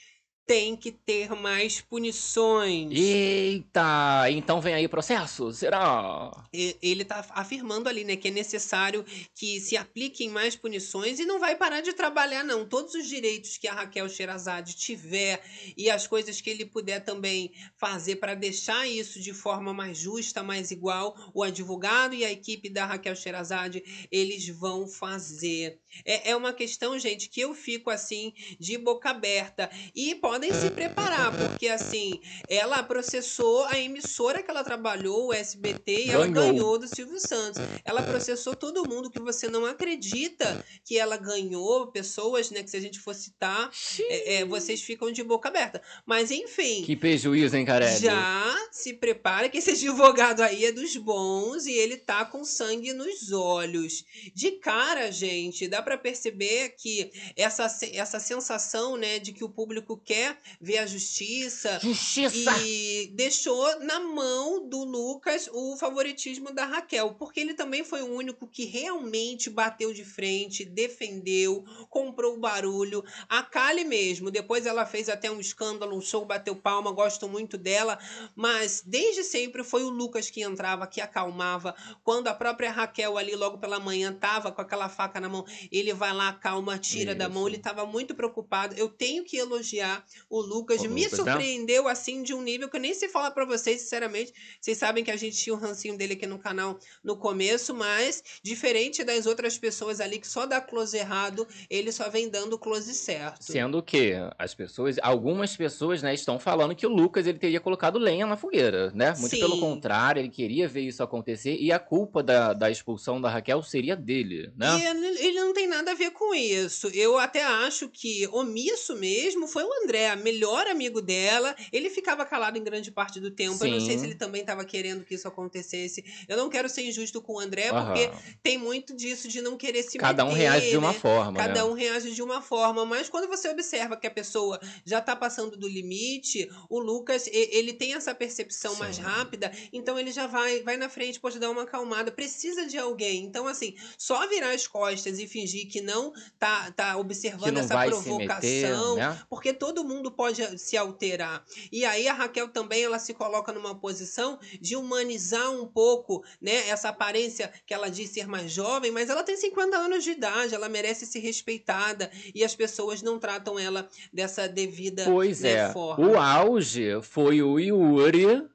tem que ter mais punições.
Eita, então vem aí processo? Será?
Ele tá afirmando ali, né, que é necessário que se apliquem mais punições e não vai parar de trabalhar, não. Todos os direitos que a Raquel Sherazade tiver e as coisas que ele puder também fazer para deixar isso de forma mais justa, mais igual, o advogado e a equipe da Raquel Sherazade, eles vão fazer. É, é uma questão, gente, que eu fico assim, de boca aberta. E podem se preparar, porque assim, ela processou a emissora que ela trabalhou, o SBT, e ela
Ganhou.
ganhou do Silvio Santos. Ela processou todo mundo que você não acredita que ela ganhou, pessoas, né, que se a gente for citar, é, é, vocês ficam de boca aberta. Mas enfim.
Que prejuízo, hein, Carelli?
Já se prepara que esse (laughs) advogado aí é dos bons e ele tá com sangue nos olhos. De cara, gente, dá pra perceber que essa, essa sensação, né, de que o público quer ver a justiça
Justiça!
e deixou na mão do Lucas o favoritismo da Raquel, porque ele também foi o único que realmente bateu de frente, defendeu, comprou o barulho. A Kali mesmo, depois ela fez até um escândalo, um show, bateu palma, gosto muito dela, mas desde sempre foi o Lucas que entrava, que acalmava. Quando a própria Raquel ali logo pela manhã tava com aquela faca na mão, ele vai lá, acalma, tira da mão,
Isso.
ele tava muito preocupado. Eu tenho que elogiar o Lucas,
O
me
Lucas,
surpreendeu assim de um nível que eu nem sei falar pra vocês, sinceramente. Vocês sabem que a gente tinha um rancinho dele aqui no canal no começo, mas diferente das outras pessoas ali que só dá close errado, ele só vem dando close certo.
Sendo que as pessoas, algumas pessoas, né, estão falando que o Lucas ele teria colocado lenha na fogueira, né? Muito
Sim.
pelo contrário, ele queria ver isso acontecer e a culpa da, da expulsão da Raquel seria dele, né?
E ele não tem nada a ver com isso. Eu até acho que omisso mesmo foi o André, melhor amigo dela. Ele ficava calado em grande parte do tempo. Eu não sei
Sim.
se ele também estava querendo que isso acontecesse. Eu não quero ser injusto com o André,
Aham.
porque tem muito disso de não querer se
Cada um
meter,
reage de uma
né?
forma,
Cada
né?
um reage de uma forma, mas quando você observa que a pessoa já tá passando do limite, o Lucas, ele tem essa percepção mais
Sim.
rápida, então ele já vai vai na frente, pode dar uma acalmada, precisa de alguém. Então assim, só virar as costas e fingir que não tá tá observando essa
se meter,
provocação,
né?
porque todo mundo pode se alterar. E aí a Raquel também ela se coloca numa posição de humanizar um pouco, né, essa aparência que ela diz ser mais jovem, mas ela tem 50 anos de idade, ela merece ser respeitada e as pessoas não tratam ela dessa devida
Pois
né,
é.
forma.
O auge foi o Yuri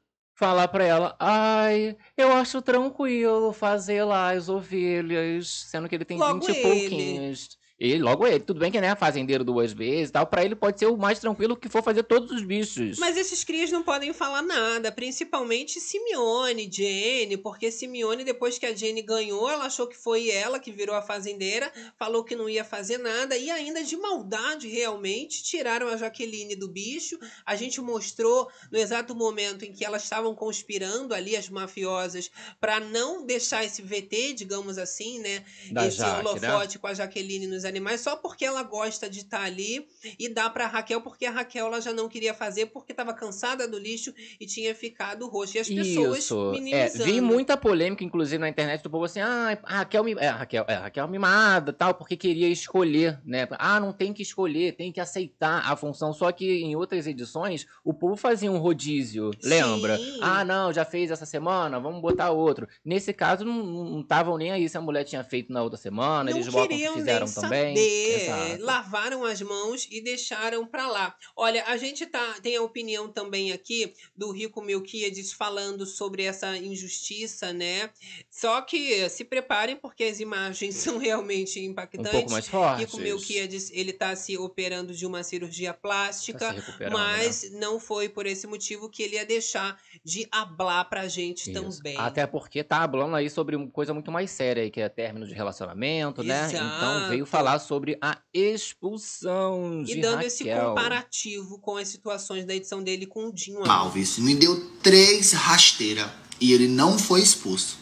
falar pra ela: Ai, eu acho tranquilo fazer lá as ovelhas, sendo que ele tem
Logo
20 e
ele.
pouquinhos. Ele, logo ele, tudo bem que né, fazendeiro duas vezes e tal, pra ele pode ser o mais tranquilo que for fazer todos os bichos.
Mas esses crias não podem falar nada, principalmente Simeone, Jenny, porque Simeone, depois que a Jenny ganhou, ela achou que foi ela que virou a fazendeira, falou que não ia fazer nada, e ainda de maldade, realmente, tiraram a Jaqueline do bicho. A gente mostrou no exato momento em que elas estavam conspirando ali, as mafiosas, para não deixar esse VT, digamos assim, né?
da
esse
Jaque, né?
holofote com a Jaqueline nos animais só porque ela gosta de estar ali e dá pra Raquel porque a Raquel ela já não queria fazer porque estava cansada do lixo e tinha ficado roxo. E as pessoas
Isso. É,
minimizando.
vi muita polêmica, inclusive, na internet do povo assim, ah, a Raquel, é, a Raquel, é, Raquel mimada, tal, porque queria escolher, né? Ah, não tem que escolher, tem que aceitar a função. Só que em outras edições, o povo fazia um rodízio, lembra?
Sim.
Ah, não, já fez essa semana, vamos botar outro. Nesse caso, não estavam nem aí se a mulher tinha feito na outra semana,
não
eles botam que fizeram
nem
também. Exato.
lavaram as mãos e deixaram pra lá. Olha, a gente tá tem a opinião também aqui do Rico Melquiades falando sobre essa injustiça, né? Só que se preparem porque as imagens (laughs) são realmente
Um
impactantes.
pouco mais forte.
Rico Melquiades, ele tá se operando de uma cirurgia plástica,
Tá
mas não foi por esse motivo que ele ia deixar de hablar pra gente
Isso.
também.
Até porque tá falando aí sobre uma coisa muito mais séria aí, que é término de relacionamento, né? Então veio
Exato.
Falar sobre a expulsão de
E dando esse
Raquel.
comparativo com as situações da edição dele com o Dinho
Alves me deu três rasteiras e ele não foi expulso.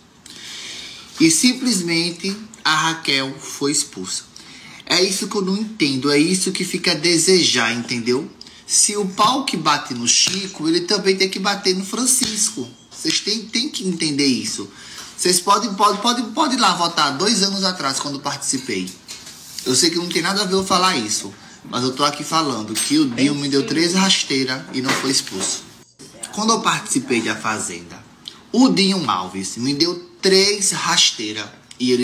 E simplesmente a Raquel foi expulsa. É isso que eu não entendo, é isso que fica a desejar, entendeu? Se o pau que bate no Chico, ele também tem que bater no Francisco. Vocês têm, têm que entender isso. Vocês podem, podem, podem, podem ir lá votar dois anos atrás, quando participei. Eu sei que não tem nada a ver eu falar isso. Mas eu tô aqui falando que o Dinho me deu três rasteiras e não foi expulso. Quando eu participei da Fazenda, o Dinho Alves me deu três rasteiras e ele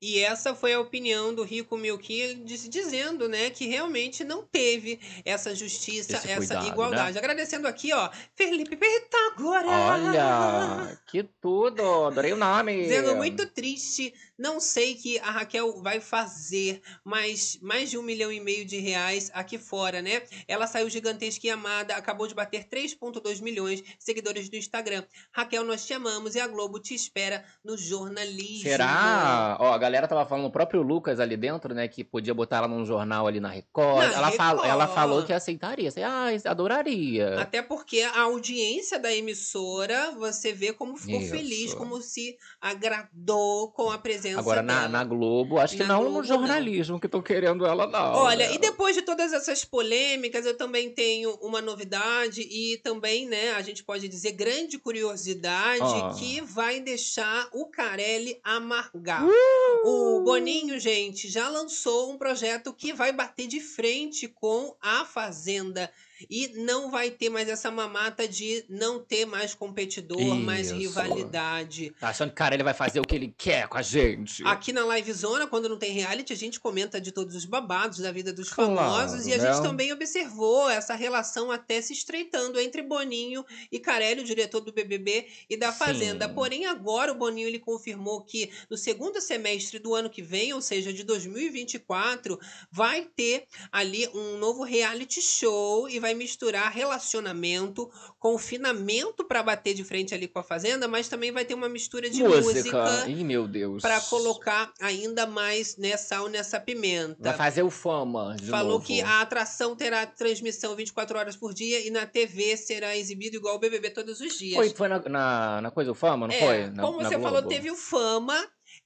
E essa foi a opinião do Rico Milky diz- dizendo, né, que realmente não teve essa justiça,
Esse
essa
cuidado,
igualdade.
né?
Agradecendo aqui, ó, Felipe Pitagora.
Olha, que tudo. Adorei o nome.
Dizendo muito triste, não sei que a Raquel vai fazer mais, mais de um milhão e meio de reais aqui fora, né? Ela saiu gigantesca e amada, acabou de bater 3,2 milhões de seguidores no Instagram. Raquel, nós te amamos e a Globo te espera no jornalismo.
Será? Ó, a galera tava falando, o próprio Lucas ali dentro, né, que podia botar ela num jornal ali na Record.
Na
ela, fala- ela
Record.
falou que aceitaria. Assim, ah, adoraria.
Até porque a audiência da emissora, você vê como ficou
Isso.
feliz, como se agradou com a presença
Agora, na, na Globo, acho que
Na
não
Globo,
no jornalismo que estão querendo ela, não.
Olha,
né?
e depois de todas essas polêmicas, eu também tenho uma novidade e também, né, a gente pode dizer grande curiosidade
Ah.
que vai deixar o Carelli amargar.
Uh!
O Boninho, gente, já lançou um projeto que vai bater de frente com a Fazenda. E não vai ter mais essa mamata de não ter mais competidor, mais
Isso.
rivalidade.
Tá achando que cara ele vai fazer o que ele quer com a gente?
Aqui na Live Zona, quando não tem reality, a gente comenta de todos os babados da vida dos
Claro,
famosos. E a
né?
gente também observou essa relação até se estreitando entre Boninho e Carelli, o diretor do BBB e da
Sim.
Fazenda. Porém, agora o Boninho ele confirmou que no segundo semestre do ano que vem, ou seja, de 2024, vai ter ali um novo reality show e vai misturar relacionamento, confinamento para bater de frente ali com a Fazenda, mas também vai ter uma mistura de música
Ih, meu Deus.
Pra colocar ainda mais sal nessa pimenta.
Vai fazer o fama
Falou
novo.
que a atração terá transmissão 24 horas por dia e na TV será exibido igual o BBB todos os dias.
Foi, foi na, na, na coisa o fama, não
É,
foi? Na-
como você falou, teve o Fama.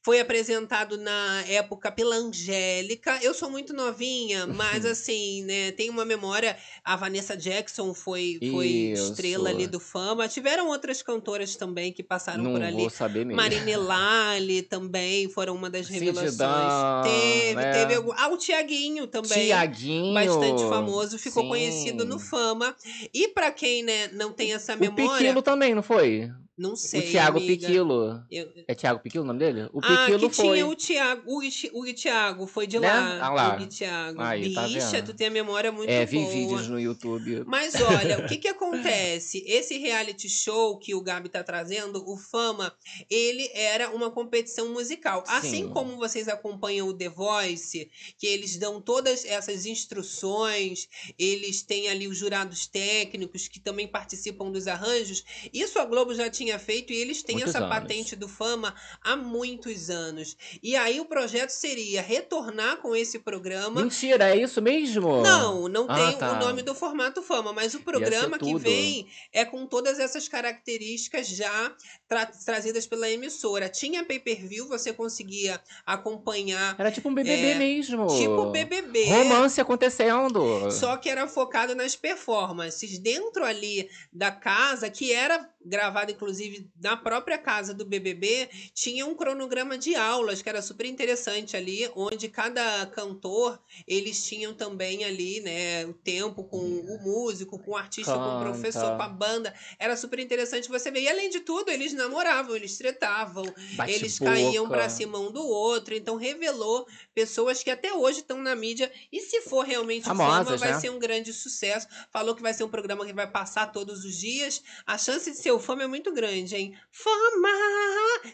Foi apresentado na época pela Angélica. Eu sou muito novinha, mas assim, né? Tem uma memória. A Vanessa Jackson foi, foi
Isso.
estrela ali do Fama. Tiveram outras cantoras também que passaram
Não
por ali.
vou saber mesmo.
Marine Lali também foram uma das revelações.
Dan,
teve,
né?
teve algum. Ah, o Tiaguinho também.
Tiaguinho.
Bastante famoso, ficou
Sim.
conhecido no Fama. E pra quem, né, não tem essa
O
memória,
Piquilo também, não foi?
Não sei.
o Thiago
amiga.
Piquilo.
Eu-
É Thiago Piquilo o nome dele? O
ah,
Piquilo
que
foi.
tinha o Thiago, o o Thiago, foi de
Né?
lá.
Ah lá.
O Thiago.
Aí, tá
Bicha,
vendo?
tu tem a memória muito
é,
boa.
vi vídeos no YouTube.
Mas olha, o que que acontece? (laughs) Esse reality show que o Gabi tá trazendo, o Fama, ele era uma competição musical. Assim
Sim.
como vocês acompanham o The Voice, que eles dão todas essas instruções, eles têm ali os jurados técnicos que também participam dos arranjos. Isso a Globo já tinha feito e eles têm
Muitos
essa
anos.
patente do Fama há muitos anos. E aí o projeto seria retornar com esse programa
Mentira, é isso mesmo?
não, não
Ah,
tem
tá.
o nome do formato fama, mas o programa que vem é com todas essas características já tra- trazidas pela emissora. Tinha pay-per-view, você conseguia acompanhar
Era tipo um BBB
É,
mesmo.
tipo BBB.
Romance acontecendo.
Só que era focado nas performances. Dentro ali da casa, que era gravado inclusive na própria casa do BBB, tinha um cronograma de aulas que era super interessante ali, onde cada cantor, eles tinham também ali, né, o tempo com o músico, com o artista, com o
Canta.
professor, com a banda. Era super interessante você ver. E além de tudo, eles namoravam, eles tretavam,
Bate
eles
boca.
caíam pra cima um do outro, então revelou pessoas que até hoje estão na mídia. E se for realmente o Fama,
Famosas,
vai
né?
ser um grande sucesso. Falou que vai ser um programa que vai passar todos os dias. A chance de ser o Fama é muito grande, hein? Fama!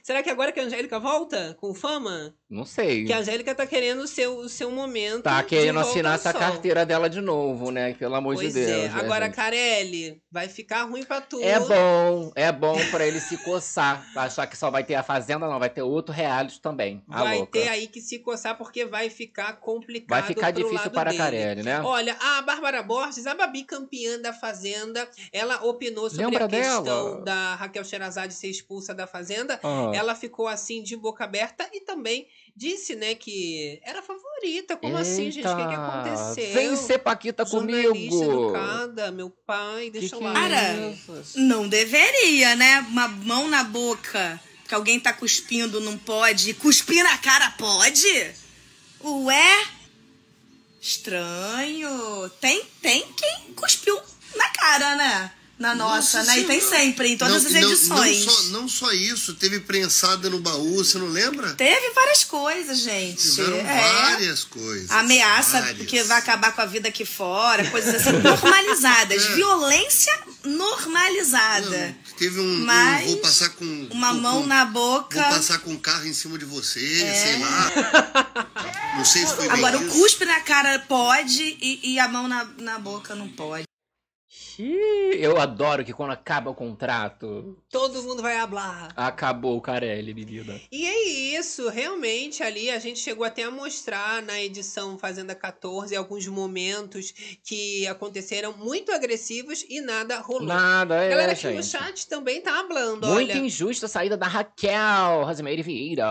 Será que agora que a Angélica volta com Fama?
Não sei.
Que a Angélica tá querendo o seu, o seu momento.
Tá querendo assinar essa carteira dela de novo, né? Pelo amor
Pois
de Deus.
é.
né,
Agora,
gente?
Carelli, vai ficar ruim pra tu.
É bom, é bom pra ele se coçar. Achar que só vai ter a Fazenda, não. Vai ter outro reality também. A
Vai
louca.
ter aí que se coçar porque vai ficar complicado.
Vai ficar difícil para a. Carelli, né?
Olha, a Bárbara Borges, a Babi campeã da Fazenda, ela opinou sobre
Lembra
a questão
dela?
da Raquel Sherazade ser expulsa da Fazenda.
Ah.
Ela ficou assim de boca aberta e também disse, né, que era favorita. Como assim, gente? O que, que
Eita,
aconteceu?
Vem ser Paquita comigo.
educada, meu pai, deixa
que
lá.
que é
Cara,
isso?
não deveria, né? Uma mão na boca que alguém tá cuspindo não pode. Cuspir na cara pode? Ué? Estranho. Tem, tem quem cuspiu na cara, né? Na nossa,
Nossa
né? E tem sempre, em todas
Não-
as
não-
edições.
Não, só, não só isso, teve prensada no baú, você não lembra?
Teve várias coisas, gente.
Fizeram
É.
várias coisas.
Ameaça
várias.
que vai acabar com a vida aqui fora, coisas assim normalizadas. (laughs)
É.
Violência normalizada.
Teve um, um
Mas
vou passar com
Uma
com-
mão
com-
na
Vou
boca.
passar com o carro em cima de você,
É.
sei lá. Não sei se foi
Agora, o cuspe na cara pode e, e a mão na, na boca não pode.
Eu adoro que quando acaba o contrato,
Todo mundo vai hablar.
acabou o Carelli, menina.
E é isso, realmente ali a gente chegou até a mostrar na edição Fazenda 14 alguns momentos que aconteceram muito agressivos e nada rolou.
Nada, é,
Galera aqui no
gente.
chat também tá hablando,
Muito
olha.
injusta a saída da Raquel, Rosimeire Vieira.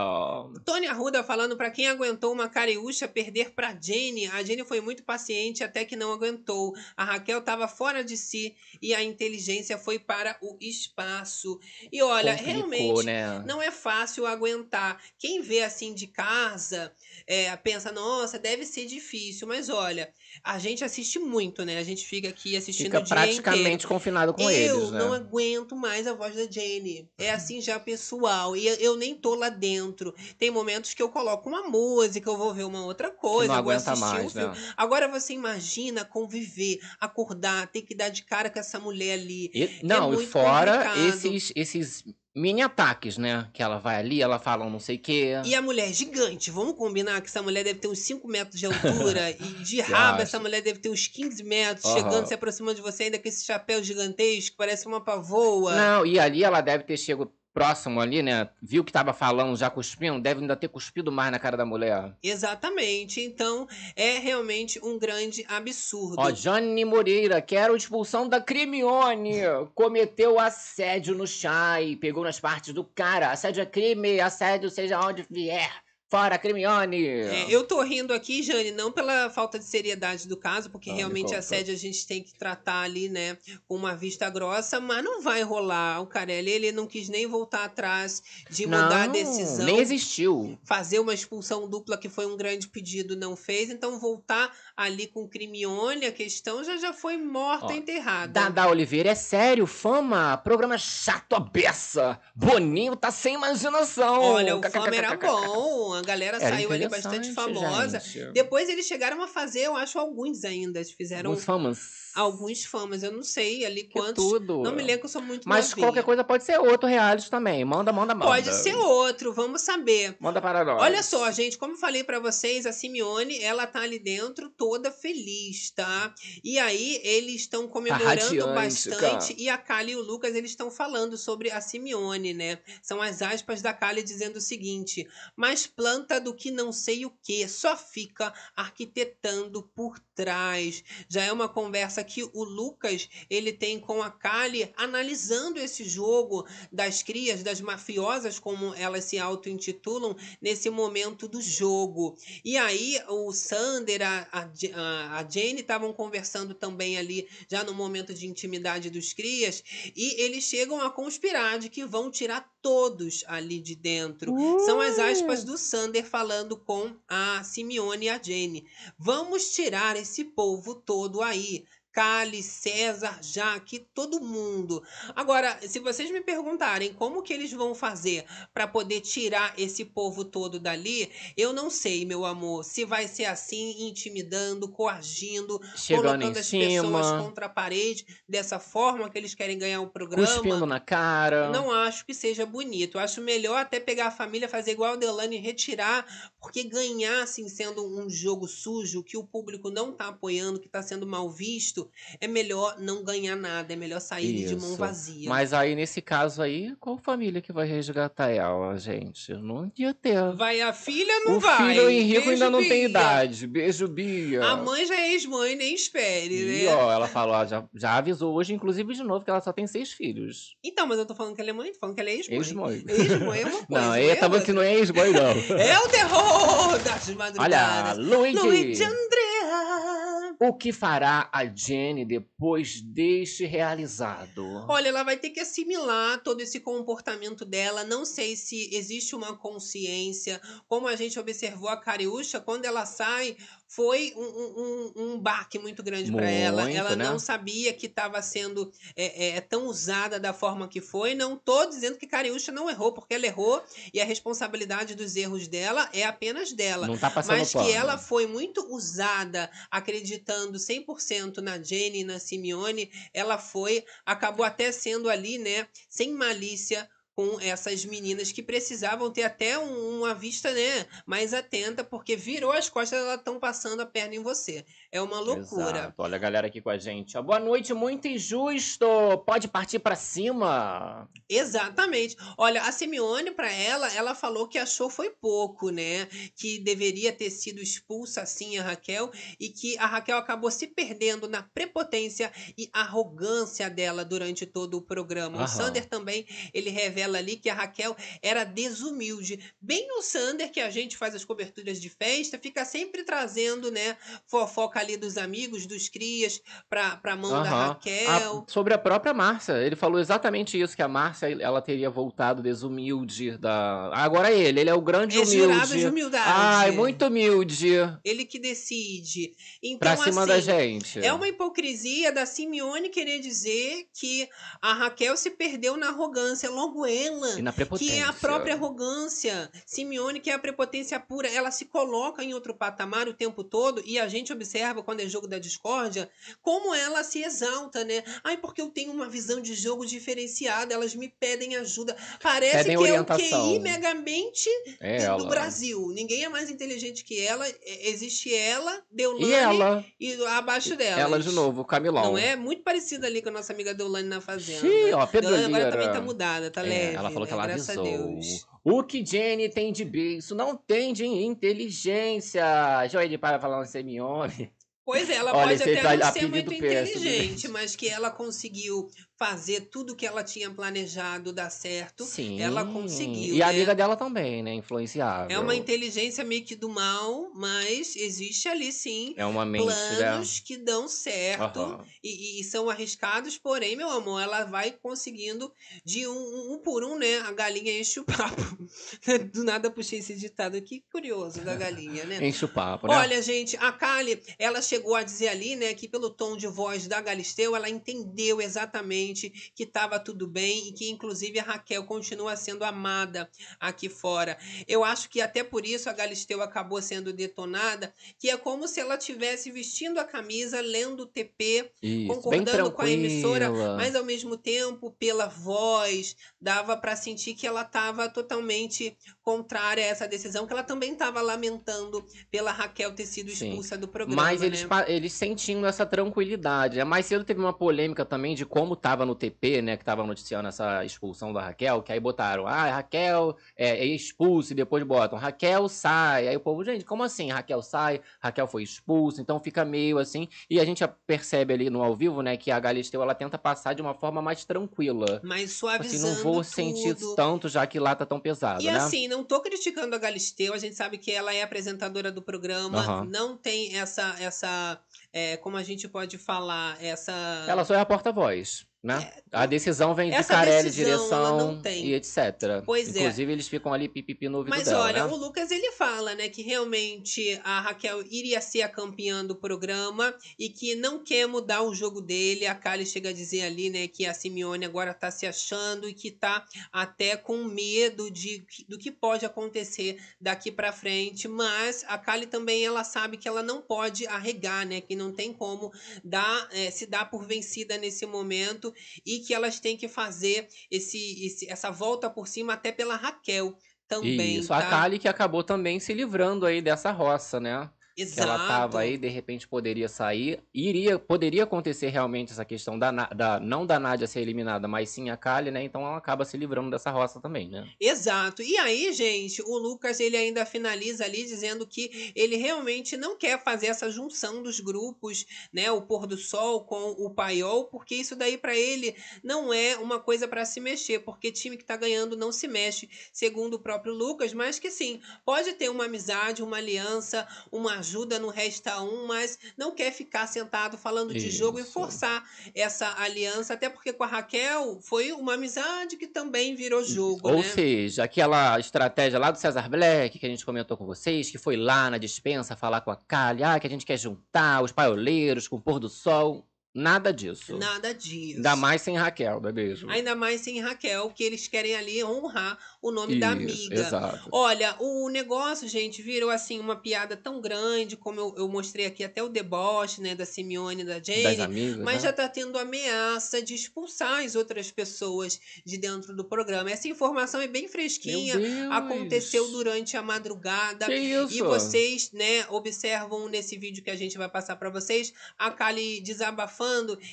Tony Arruda falando pra quem aguentou uma cariúcha perder pra Jenny. A Jenny foi muito paciente até que não aguentou. A Raquel tava fora de si e a inteligência foi para o espaço. E olha,
Complicou,
realmente
né?
não é fácil aguentar. Quem vê assim de casa é, pensa, nossa, deve ser difícil. Mas olha, a gente assiste muito, né? A gente fica aqui assistindo
Fica
o dia
praticamente
inteiro.
confinado com
eu
eles, né?
não aguento mais a voz da Jenny. É assim já pessoal. E eu nem tô lá dentro. Tem momentos que eu coloco uma música, eu vou ver uma outra coisa,
não
eu vou um
mais,
filme.
né?
Agora você imagina conviver, acordar, ter que dar de cara com essa mulher ali.
E- não, e
É muito
fora
complicado.
esses, esses mini ataques, né? Que ela vai ali, ela fala um não sei o quê.
E a mulher gigante, vamos combinar que essa mulher deve ter uns 5 metros de (laughs) altura e de rabo essa mulher deve ter uns 15 metros,
Aham.
chegando, se aproximando de você ainda com esse chapéu gigantesco, parece uma pavoa.
Não, e ali ela deve ter chegado próximo ali, né? Viu que tava falando, já cuspindo, deve ainda ter cuspido mais na cara da mulher.
Exatamente. Então, é realmente um grande absurdo.
Ó, Johnny Moreira, quero expulsão da Crimione. Cometeu assédio no chai, pegou nas partes do cara. Assédio é crime, assédio seja onde vier. Fora Crimione.
É, eu tô rindo aqui, Jane, não pela falta de seriedade do caso, porque
Ah, me
realmente
conta.
assédio a gente tem que tratar ali, né, com uma vista grossa, mas não vai rolar. O Carelli, ele não quis nem voltar atrás de mudar a
Não,
decisão.
Nem existiu.
fazer uma expulsão dupla que foi um grande pedido não fez, então voltar ali com o Crimione, a questão já já foi morta,
Ó,
enterrada.
Dada Oliveira, é sério, fama, programa chato a beça. Boninho tá sem imaginação.
Olha, o Fama era bom, a galera
Era
saiu ali bastante famosa.
gente.
Depois eles chegaram a fazer, eu acho, alguns ainda. Eles fizeram
Alguns famas.
Alguns famas, eu não sei ali
Que
quantos.
tudo.
Não me lembro que eu sou muito
Mas
novinha.
qualquer coisa pode ser outro reality também. Manda, manda, manda.
Pode ser outro, vamos saber.
Manda para nós.
Olha só, gente, como eu falei pra vocês, a Simeone, ela tá ali dentro toda feliz, tá? E aí eles estão comemorando
radiante,
bastante
cara.
e a Kali e o Lucas, eles estão falando sobre a Simeone, né? São as aspas da Kali dizendo o seguinte: "Mais planta do que não sei o que, só fica arquitetando por trás". Já é uma conversa que o Lucas, ele tem com a Kali analisando esse jogo das crias, das mafiosas, como elas se auto-intitulam, nesse momento do jogo. E aí, o Sander, a, a, a- Jane estavam conversando também ali, já no momento de intimidade dos crias, e eles chegam a conspirar de que vão tirar todos ali de dentro. São as aspas do Sander falando com a Simeone e a Jane. Vamos tirar esse povo todo aí. Cali, César, Jaque, todo mundo. Agora, se vocês me perguntarem como que eles vão fazer para poder tirar esse povo todo dali, eu não sei, meu amor. Se vai ser assim, intimidando, coagindo,
Chegando
colocando as pessoas
cima,
contra a parede, dessa forma que eles querem ganhar o programa.
cuspindo na cara.
Não acho que seja bonito. Eu acho melhor até pegar a família, fazer igual a Deolane e retirar, porque ganhar, assim, sendo um jogo sujo, que o público não tá apoiando, que tá sendo mal visto, é melhor não ganhar nada, é melhor sair de mão
Isso.
vazia.
Mas aí, nesse caso aí, qual família que vai resgatar ela, gente? Não ia ter.
Vai a filha, não
o
vai.
filho Henrique
Beijo,
ainda não tem
Bia.
idade. Beijo, Bia.
A mãe já é ex-mãe, nem espere,
E
né?
ó, ela falou, ó, já, já avisou hoje, inclusive, de novo, que ela só tem seis filhos.
Então, mas eu tô falando que ela é mãe, tô falando que ela é ex-mãe.
Ex-mãe.
Ex-mãe é uma (laughs) coisa.
Não,
é
tá falando
outra.
que não é ex-mãe, não.
É o terror das
Olha,
madrugadas.
Luigi.
Luigi Andrea.
O que fará a Jenny depois deste realizado?
Olha, ela vai ter que assimilar todo esse comportamento dela. Não sei se existe uma consciência. Como a gente observou a Cariúcha, quando ela sai foi um, um, um- baque muito grande para ela. Ela
né?
não sabia que estava sendo é, é, tão usada da forma que foi. Não tô dizendo que Cariúcha não errou, porque ela errou e a responsabilidade dos erros dela é apenas dela.
Não tá passando
Mas que ela foi muito usada, acreditando 100% na Jenny e na Simeone, ela foi, acabou até sendo ali, né, sem malícia com essas meninas que precisavam ter até um- uma vista, né, mais atenta, porque virou as costas, elas estão passando a perna em você. É uma loucura.
Exato. Olha a galera aqui com a gente. Boa noite, muito injusto. Pode partir pra cima.
Exatamente. Olha, a Simeone, para ela, ela falou que achou foi pouco, né? Que deveria ter sido expulsa assim a Raquel e que a Raquel acabou se perdendo na prepotência e arrogância dela durante todo o programa.
Aham.
O Sander também, ele revela ali que a Raquel era desumilde. Bem o Sander, que a gente faz as coberturas de festa, fica sempre trazendo, né, fofoca ali dos amigos, dos crias, pra, pra mão da
Aham.
Raquel.
A- sobre a própria Márcia. Ele falou exatamente isso, que a Márcia ela teria voltado desumilde da. Ah, Agora ele, ele é o grande
É
humilde.
de humildade.
Ai, muito humilde.
Ele que decide. Então,
Pra cima
assim,
da gente.
É uma hipocrisia da Simeone querer dizer que a Raquel se perdeu na arrogância. Logo ela,
E na
que é a própria arrogância. Simeone, que é a prepotência pura, ela se coloca em outro patamar o tempo todo e a gente observa quando é jogo da discórdia como ela se exalta, né? Ai, porque eu tenho uma visão de jogo diferenciada, elas me pedem ajuda. Parece
Pedem
que é o
orientação.
QI megamente
É
do. Brasil. Ninguém é mais inteligente que ela. É- Existe ela, Deolane
E ela?
e abaixo dela.
Ela de novo, Camilão.
Não é? Muito parecida ali com a nossa amiga Deolane na Fazenda.
Xiii, ó,
Deolane agora também tá mudada, tá
É, ela falou que
né?
ela
Graças
avisou. O que Jenny tem de beijo não tem de inteligência. Joel para falar um Semione.
Pois é, ela
Olha,
pode até não ser muito inteligente, mas que ela conseguiu fazer tudo que ela tinha planejado dar certo.
Sim.
Ela conseguiu.
E a
né?
amiga dela também, né? Influenciável.
É uma inteligência meio que do mal, mas existe ali sim
É uma mente, né?
planos que dão certo.
Aham.
e, e- são arriscados, porém, meu amor, ela vai conseguindo de um, um por um, né? A galinha enche o papo. (laughs) Do nada puxei esse ditado. Que curioso da galinha, né?
Enche o papo, né?
Olha, gente, a Kali, ela chegou a dizer ali, né, que pelo tom de voz da Galisteu, ela entendeu exatamente que estava tudo bem e que, inclusive, a Raquel continua sendo amada aqui fora. Eu acho que até por isso a Galisteu acabou sendo detonada, que é como se ela tivesse vestindo a camisa, lendo o TP,
Isso,
concordando com a emissora, mas ao mesmo tempo, pela voz, dava para sentir que ela estava totalmente contrária a essa decisão, que ela também estava lamentando pela Raquel ter sido
Sim.
expulsa do programa.
Mas eles,
né?
eles sentindo essa tranquilidade. né? Mais cedo teve uma polêmica também de como tava no TP, né? Que tava noticiando essa expulsão da Raquel, que aí botaram, ah, Raquel é, é expulsa, e depois botam, Raquel sai. Aí o povo, gente, como assim? Raquel sai, Raquel foi expulsa, então fica meio assim. E a gente percebe ali no ao vivo, né, que a Galisteu ela tenta passar de uma forma mais tranquila. Assim,
suavizando
não vou sentir
tudo.
tanto, já que lá tá tão pesado,
E
né?
assim, não tô criticando a Galisteu, a gente sabe que ela é apresentadora do programa,
Aham.
não tem essa, essa é, como a gente pode falar, essa...
Ela só é a porta-voz, né? a decisão vem de Carelli, direção e etc.
Pois é.
Inclusive, eles ficam ali pipipi no ouvido
Mas
dela,
olha,
né?
o Lucas ele fala, né, que realmente a Raquel iria ser a campeã do programa e que não quer mudar o jogo dele. A Kali chega a dizer ali, né, que a Simeone agora tá se achando e que tá até com medo de do que pode acontecer daqui para frente, mas a Kali também ela sabe que ela não pode arregar, né, que não tem como dar eh, se dar por vencida nesse momento e que elas têm que fazer esse, esse essa volta por cima até pela Raquel também,
Isso,
tá?
a Kali que acabou também se livrando aí dessa roça, né? Que ela
Exato.
tava aí, de repente poderia sair. Iria, poderia acontecer realmente essa questão da, da não da Nádia ser eliminada, mas sim a Kali, né? Então ela acaba se livrando dessa roça também, né?
Exato. E aí, gente, o Lucas ele ainda finaliza ali dizendo que ele realmente não quer fazer essa junção dos grupos, né, o pôr do sol com o paiol, porque isso daí pra ele não é uma coisa pra se mexer, porque time que tá ganhando não se mexe, segundo o próprio Lucas, mas que sim, pode ter uma amizade, uma aliança, uma ajuda no Resta Um, mas não quer ficar sentado falando de jogo e
Isso.
forçar essa aliança, até porque com a Raquel foi uma amizade que também virou jogo,
Ou
né?
seja, aquela estratégia lá do Cesar Black, que a gente comentou com vocês, que foi lá na dispensa falar com a Kali, ah, que a gente quer juntar os paioleiros com o pôr do sol. Nada disso.
Nada disso.
Ainda mais sem Raquel, não é mesmo?
Ainda mais sem Raquel, que eles querem ali honrar o nome da
Isso,
amiga.
exato.
Olha, o negócio, gente, virou assim uma piada tão grande, como eu, eu mostrei aqui até o deboche, né, da Simeone e da Jane.
Amigas,
Mas
né?
já tá tendo ameaça de expulsar as outras pessoas de dentro do programa. Essa informação é bem fresquinha. Aconteceu durante a madrugada.
Que isso?
E vocês, né, observam nesse vídeo que a gente vai passar pra vocês, a Kali desabafando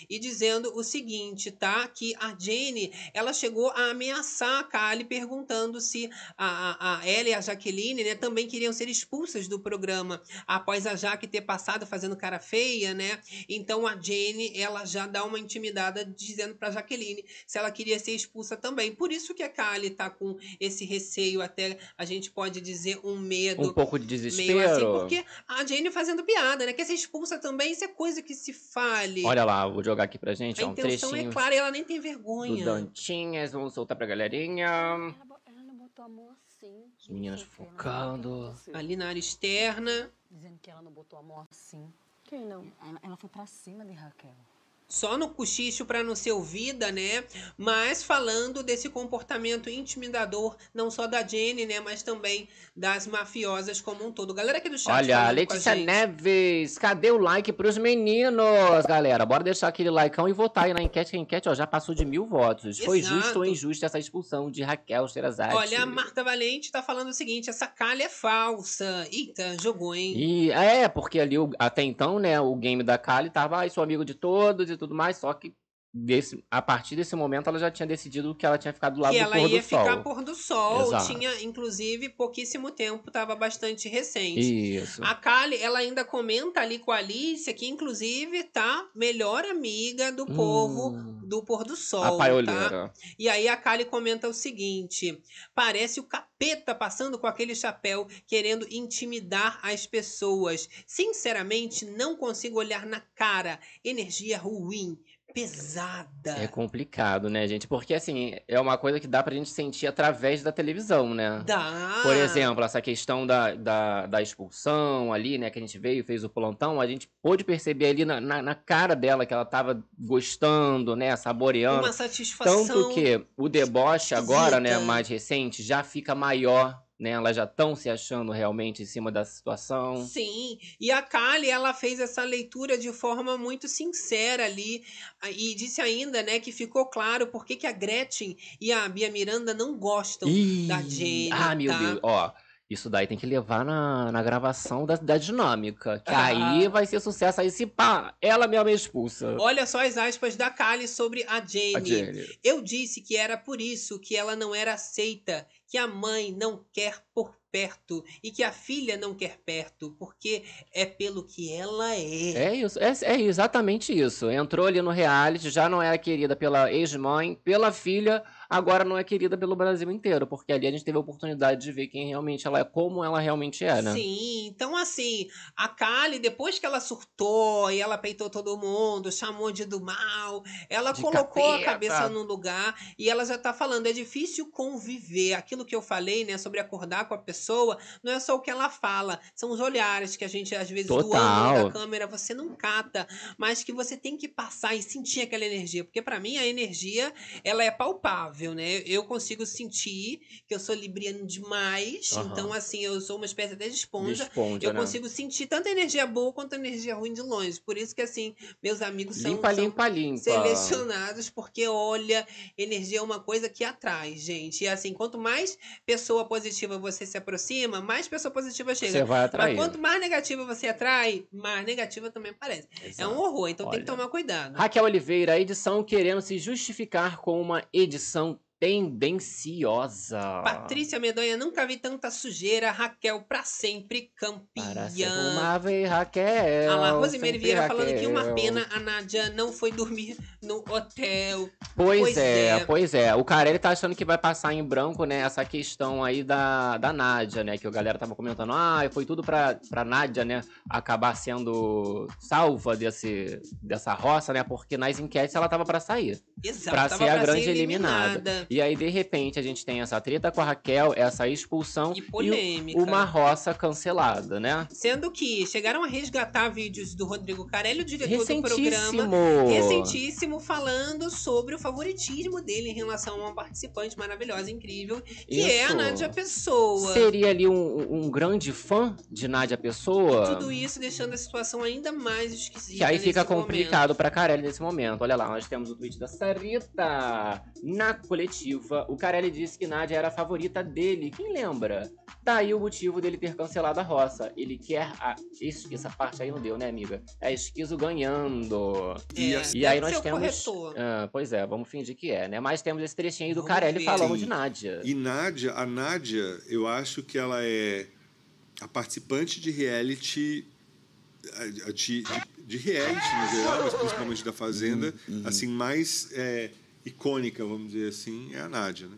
e dizendo o seguinte, tá? Que a Jenny, ela chegou a ameaçar a Kali perguntando se a, a, a ela e a Jaqueline, né, também queriam ser expulsas do programa após a Jaque ter passado fazendo cara feia, né? Então a Jenny, ela já dá uma intimidada dizendo pra Jaqueline se ela queria ser expulsa também. Por isso que a Kali tá com esse receio, até a gente pode dizer um medo.
Um pouco de
Meio
desespero.
assim, porque a Jenny fazendo piada, né? Quer ser expulsa também, isso é coisa que se fale.
Olha lá, vou jogar aqui pra gente,
a
ó, um
intenção
trechinho
é clara e ela nem tem
do
vergonha.
Dantinhas. Vamos soltar pra galerinha.
Ela, não botou a mão assim. Ela não
focando.
assim.
Ali na área externa.
Dizendo que ela não botou a mão assim.
Quem não?
Ela, ela foi pra cima de Raquel.
Só no cochicho pra não ser ouvida, né? Mas falando desse comportamento intimidador, não só da Jenny, né? Mas também das mafiosas como um todo. Galera aqui do chat
Olha, Letícia. Neves, cadê o like pros meninos, galera? Bora deixar aquele likeão e votar aí na enquete, que a enquete ó, já passou de mil votos. Foi
Exato.
justo ou injusta essa expulsão de Raquel Sherazade?
Olha, a Marta Valente tá falando o seguinte: essa calha é falsa. Eita, jogou, hein?
E é, porque ali até então, né, o game da Kali tava, ai, sou amigo de todos e tudo mais, só que desse, a partir desse momento ela já tinha decidido que ela tinha ficado do lado
que
do
ela
pôr
ia
do sol.
ficar pôr do sol.
Exato.
Tinha, inclusive, pouquíssimo tempo, tava bastante recente.
Isso.
A Kali, ela ainda comenta ali com a Alicia que, inclusive, tá melhor amiga do povo
Hum,
do pôr do sol.
a
tá? E aí a Kali comenta o seguinte: parece o capeta passando com aquele chapéu, querendo intimidar as pessoas. Sinceramente, não consigo olhar na cara. Energia ruim, pesada.
É complicado, né, gente? Porque, assim, é uma coisa que dá pra gente sentir através da televisão, né?
Dá.
Por exemplo, essa questão da, da, da expulsão ali, né? Que a gente veio, fez o plantão, a gente pôde perceber ali na, na, na cara dela que ela tava gostando, né? Saboreando.
Uma satisfação.
Tanto que o deboche agora, né, mais recente, já fica maior, né? Elas já estão se achando realmente em cima da situação.
Sim, e a Kali, ela fez essa leitura de forma muito sincera ali e disse ainda, né, que ficou claro por que a Gretchen e a Bia Miranda não gostam
Ih,
da Jenny,
Ah, meu
tá?
Deus. Ó, isso daí tem que levar na, na gravação da, da dinâmica. Que
Ah.
aí vai ser sucesso. Aí se pá, ela mesma é expulsa.
Olha só as aspas da Kali sobre a Jenny.
A Jenny.
Eu disse que era por isso que ela não era aceita, que a mãe não quer por perto e que a filha não quer perto, porque é pelo que ela é.
É isso, é, é exatamente isso. Entrou ali no reality, já não era querida pela ex-mãe, pela filha, agora não é querida pelo Brasil inteiro, porque ali a gente teve a oportunidade de ver quem realmente ela é, como ela realmente é, né?
Sim, então assim, a Kali, depois que ela surtou e ela peitou todo mundo, chamou de do mal, ela
De
colocou a
capeta.
cabeça no lugar e ela já tá falando, é difícil conviver. Aquilo que eu falei, né, sobre acordar com a pessoa, não é só o que ela fala, são os olhares que a gente, às vezes, do ângulo
Total.
da câmera, você não cata, mas que você tem que passar e sentir aquela energia, porque pra mim a energia, ela é palpável, né? Eu consigo sentir que eu sou libriano demais,
Aham.
então assim, eu sou uma espécie até de esponja,
esponja,
eu
né?
consigo sentir tanta energia boa quanto energia ruim de longe. Por isso que, assim, meus amigos são,
Limpa,
são
limpa, limpa.
selecionados, porque, olha, energia é uma coisa que atrai, gente. E, assim, quanto mais pessoa positiva você se aproxima, mais pessoa positiva chega.
Você vai
Mas
atrair.
quanto mais negativa você atrai, mais negativa também aparece. É um horror, então tem que
Olha.
tomar cuidado.
Raquel Oliveira, a edição querendo se justificar com uma edição tendenciosa.
Patrícia Medonha, nunca vi tanta sujeira. Raquel, pra sempre
Para ser
campeã.
uma vez, Raquel.
Lá, Rosimeire
sempre
Vieira falando que uma pena a Nádia não foi dormir no hotel.
Pois,
Pois
é,
é.
pois é. O Carelli tá achando que vai passar em branco, né, essa questão aí da, da Nádia, né? Que o galera tava comentando, ah, foi tudo pra, pra Nádia, né, acabar sendo salva desse, dessa roça, né? Porque nas enquetes ela tava pra sair.
Exato,
pra ser a grande
ser
eliminada.
eliminada.
E aí, de repente, a gente tem essa treta com a Raquel, essa expulsão
E
e
polêmica.
uma roça cancelada, né?
Sendo que chegaram a resgatar vídeos do Rodrigo Carelli, o diretor do programa.
Recentíssimo!
Falando sobre o favoritismo dele em relação a uma participante maravilhosa, incrível, que é a
Isso.
Nádia Pessoa.
Seria ali um, um grande fã de Nádia Pessoa?
Tudo isso deixando a situação ainda mais esquisita.
Que aí fica
nesse momento.
complicado pra Carelli nesse momento. Olha lá, nós temos o tweet da Sarita. Na coletiva, o Carelli disse que Nádia era a favorita dele. Quem lembra? Daí o motivo dele ter cancelado a roça. Ele quer a. Isso, essa parte aí não deu, né, amiga? É esquizo ganhando.
É,
E,
deve
aí nós temos. Ah, pois é, vamos fingir que é, né? Mas temos esse trechinho aí do
Vamos
Carelli
ver.
falando
Sim.
de Nádia.
E Nádia, a Nádia, eu acho que ela é a participante de reality a- de, de, de reality no geral, mas principalmente da Fazenda, assim, mais é, icônica, vamos dizer assim, é a Nádia, né?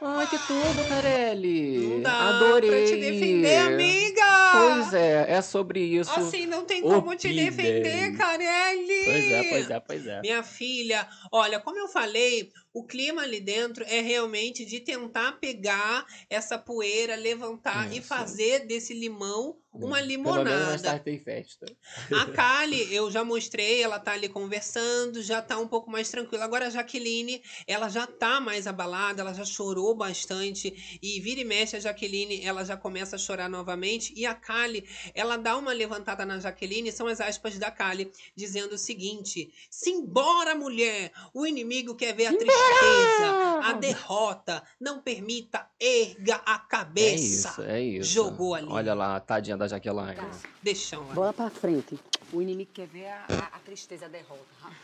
Ai, que tudo, Carelli.
Não dá
Adorei.
pra te defender, amiga!
Pois é, é sobre isso.
Assim não tem como te
Opinem.
defender, Carelli!
Pois é, pois é, pois é.
Minha filha, olha, como eu falei, o clima ali dentro é realmente de tentar pegar essa poeira, levantar e fazer desse limão uma
menos
limonada.
tem festa.
A (laughs) Kali, eu já mostrei, ela tá ali conversando, já tá um pouco mais tranquila. Agora a Jaqueline, ela já tá mais abalada, ela já chorou bastante. E vira e mexe a Jaqueline, ela já começa a chorar novamente. E a Kali, ela dá uma levantada na Jaqueline, são as aspas da Kali, dizendo o seguinte: Simbora, mulher! O inimigo quer ver a tristeza, a derrota. Não permita, erga a
É
cabeça.
isso, é isso.
Jogou ali.
Olha lá, tadinha da Jaqueline.
Deixa lá.
Bola pra frente. O inimigo quer ver a, a- a tristeza, a derrota.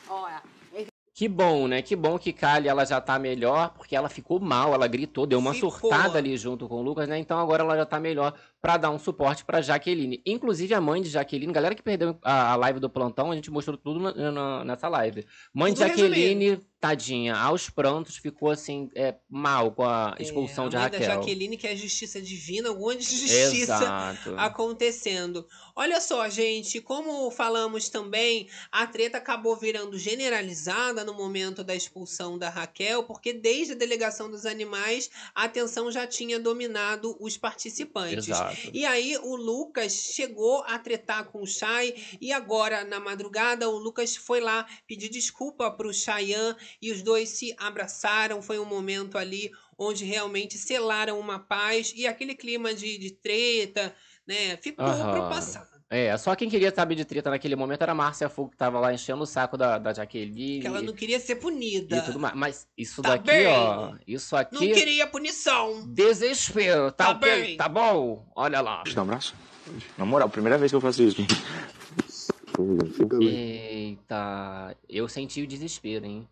Olha,
Que bom, né? Que bom que Kali ela já tá melhor, porque ela ficou mal, ela gritou, deu uma
Ficou.
surtada ali junto com o Lucas, né? Então agora ela já tá melhor pra dar um suporte pra Jaqueline. Inclusive a mãe de Jaqueline, galera que perdeu a, live do plantão, a gente mostrou tudo na- na- nessa live. Mãe de
Tudo
Jaqueline, tadinha, aos prantos, ficou assim, é, mal com a expulsão
É, a
de
mãe
Raquel.
da Jaqueline, que é justiça divina, alguma justiça
Exato. (laughs)
acontecendo. Olha só, gente, como falamos também, a treta acabou virando generalizada no momento da expulsão da Raquel, porque desde a delegação dos animais, a atenção já tinha dominado os participantes.
Exato.
E aí o Lucas chegou a tretar com o Chay e agora na madrugada o Lucas foi lá pedir desculpa pro Chayanne e os dois se abraçaram. Foi um momento ali onde realmente selaram uma paz e aquele clima de, de treta, né, ficou pro
Aham.
passado.
É, só quem queria saber de treta naquele momento era a Márcia Fogo, que tava lá enchendo o saco da, da Jaqueline.
Que ela não queria ser punida.
e tudo mais. Mas isso
Tá
daqui,
bem.
ó. Isso
Não
aqui.
queria punição.
Desespero, tá,
Tá
ok?
bem.
Tá bom? Olha lá.
Deixa eu dar um abraço? Na moral, primeira vez que eu faço isso.
Eita, eu senti o desespero, hein?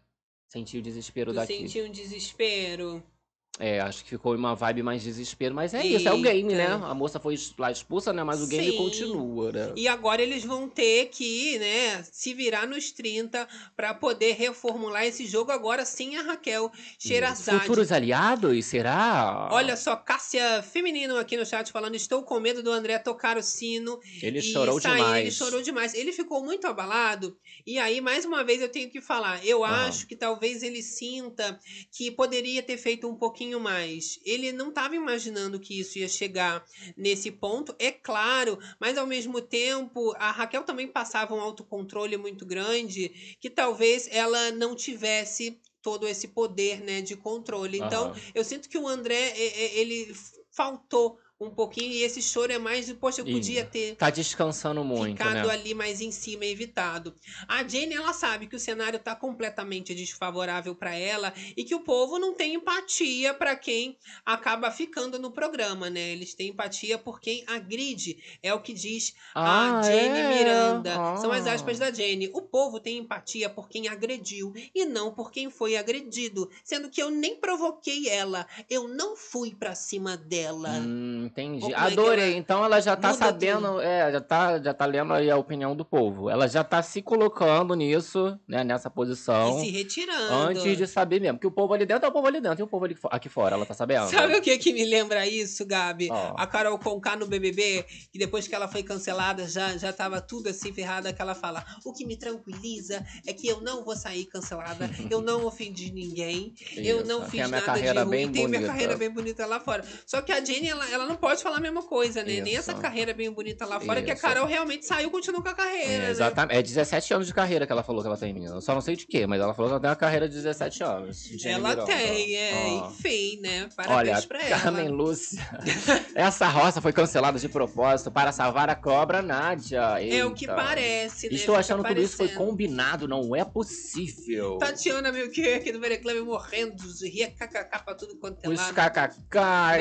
Senti o desespero
Tu
daqui.
sentiu um desespero.
É, acho que ficou uma vibe mais desespero, mas é isso, é o game, né? A moça foi lá expulsa, né? Mas o game
Sim.
continua, né?
E agora eles vão ter que, né, se virar nos 30 pra poder reformular esse jogo agora sem a Raquel Sherazade.
Futuros aliados, será?
Olha só, Cássia Feminino aqui no chat falando: estou com medo do André tocar o sino.
Ele
e
chorou
sair.
demais.
Ele chorou demais. Ele ficou muito abalado. E aí, mais uma vez, eu tenho que falar. Eu
Ah.
acho que talvez ele sinta que poderia ter feito um pouquinho mais. Ele não estava imaginando que isso ia chegar nesse ponto, é claro, mas ao mesmo tempo, a Raquel também passava um autocontrole muito grande que talvez ela não tivesse todo esse poder, né, de controle. Então, eu sinto que o André, ele faltou um pouquinho. E esse choro é mais de, poxa, eu podia ter
Tá descansando muito,
ficado
né?
ali mais em cima, evitado. A Jane, ela sabe que o cenário tá completamente desfavorável para ela e que o povo não tem empatia para quem acaba ficando no programa, né? Eles têm empatia por quem agride, é o que diz
Ah,
a Jane
é?
Miranda. São as
Ah.
aspas da Jane. O povo tem empatia por quem agrediu e não por quem foi agredido, sendo que eu nem provoquei ela, eu não fui pra cima dela.
Hum, entendi.
Como é
Adorei.
ela
Então ela já tá
muda
sabendo, é, já tá, já tá lendo aí a opinião do povo. Ela já tá se colocando nisso, né, nessa posição.
E se retirando.
Antes de saber mesmo. Que o povo ali dentro é o povo ali dentro. E o povo ali aqui fora, ela tá sabendo?
Sabe o que que me lembra isso, Gabi?
Ó.
A Carol Conká no BBB, que depois que ela foi cancelada, já, já tava tudo assim ferrada, que ela fala, o que me tranquiliza é que eu não vou sair cancelada, eu não ofendi ninguém, (laughs) eu
Isso,
não
tem
fiz
minha
nada de ruim,
bem
tenho minha
bonita.
carreira bem bonita lá fora. Só que a Jenny, ela, ela não pode falar a mesma coisa, né? Nem
Isso.
essa carreira bem bonita lá fora, que a
Isso.
Carol realmente saiu e continuou com a carreira,
É,
né?
exatamente. É 17 anos de carreira que ela falou que ela tem, menina. Eu só não sei de quê, mas ela falou que ela tem uma carreira de 17 anos. Jenny
Ela
Miranda.
tem, é,
Ó.
enfim, né? Parabéns
Olha,
pra ela.
Carmen Lúcia. (laughs) Essa roça foi cancelada de propósito para salvar a cobra Nádia.
É o que
Eita.
parece, né?
Estou
Fica
achando que tudo isso foi combinado, não é possível.
Tatiana Melchior aqui do Vereclame morrendo, ria kkk pra tudo quanto é
Os
lado.
kkks.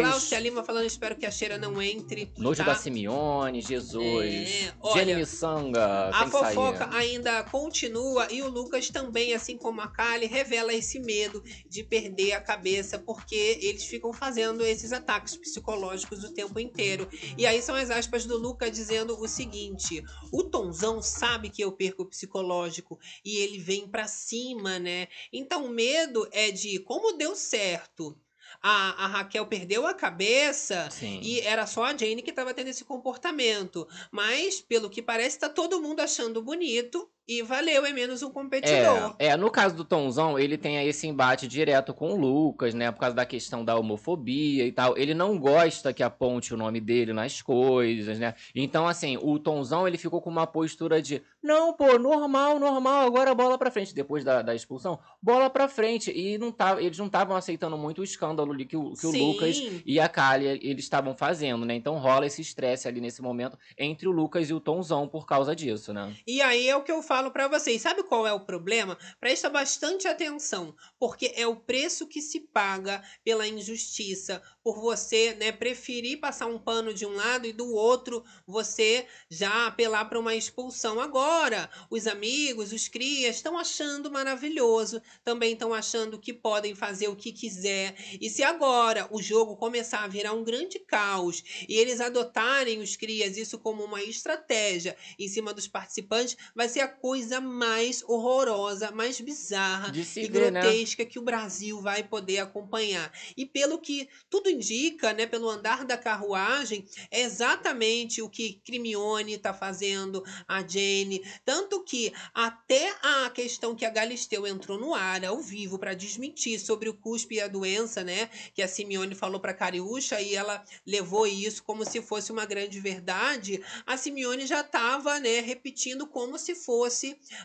Glaucia Lima falando, espero que a cheira não entre.
Nojo
tá?
da Simeone, Jesus.
É, olha,
Jenny Missanga.
A
que sair.
fofoca ainda continua e o Lucas também, assim como a Kali, revela esse medo de perder a cabeça porque eles ficam fazendo esses ataques psicológicos o tempo inteiro. E aí são as aspas do Lucas dizendo o seguinte: o Tonzão sabe que eu perco o psicológico e ele vem pra cima, né? Então o medo é de como deu certo. A, a Raquel perdeu a cabeça
Sim.
e era só a Jane que estava tendo esse comportamento. Mas, pelo que parece, tá todo mundo achando bonito e valeu, é menos um competidor.
É, é, no caso do Tomzão, ele tem aí esse embate direto com o Lucas, né? Por causa da questão da homofobia e tal. Ele não gosta que aponte o nome dele nas coisas, né? Então, assim, o Tomzão, ele ficou com uma postura de não, pô, normal, normal, agora bola pra frente. Depois da, da expulsão, bola pra frente. E não tava, eles não estavam aceitando muito o escândalo ali que o, que o. Lucas e a Kali, eles estavam fazendo, né? Então rola esse estresse ali nesse momento entre o Lucas e o Tomzão por causa disso, né?
E aí é o que eu falo pra vocês. Sabe qual é o problema? Presta bastante atenção, porque é o preço que se paga pela injustiça, por você, né, preferir passar um pano de um lado e do outro você já apelar para uma expulsão. Agora, os amigos, os crias estão achando maravilhoso, também estão achando que podem fazer o que quiser. E se agora o jogo começar a virar um grande caos e eles adotarem os crias isso como uma estratégia em cima dos participantes, vai ser a coisa mais horrorosa, mais bizarra e
ver, né?
grotesca que o Brasil vai poder acompanhar. E pelo que tudo indica, né, pelo andar da carruagem, é exatamente o que Crimione está fazendo, a Jane, tanto que até a questão que a Galisteu entrou no ar ao vivo para desmentir sobre o cuspe e a doença, né, que a Simeone falou para Cariúcha e ela levou isso como se fosse uma grande verdade, a Simeone já estava, né, repetindo como se fosse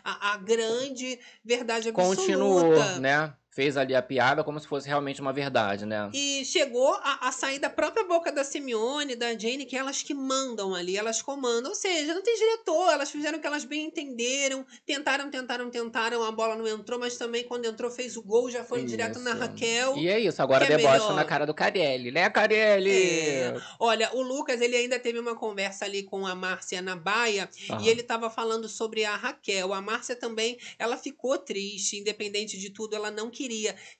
a, a grande verdade absoluta.
Continuou, né? Fez ali a piada como se fosse realmente uma verdade, né?
E chegou a, a sair da própria boca da Simeone, da Jane, que elas que mandam ali, elas comandam. Ou seja, não tem diretor, elas fizeram o que elas bem entenderam, tentaram, tentaram, tentaram, a bola não entrou, mas também quando entrou fez o gol, já foi direto na
Isso.
Raquel.
E é isso, agora
é
debocha
melhor.
na cara do Carelli, né, Carelli?
É. Olha, o Lucas, ele ainda teve uma conversa ali com a Márcia na baia e ele estava falando sobre a Raquel. A Márcia também, ela ficou triste, independente de tudo, ela não queria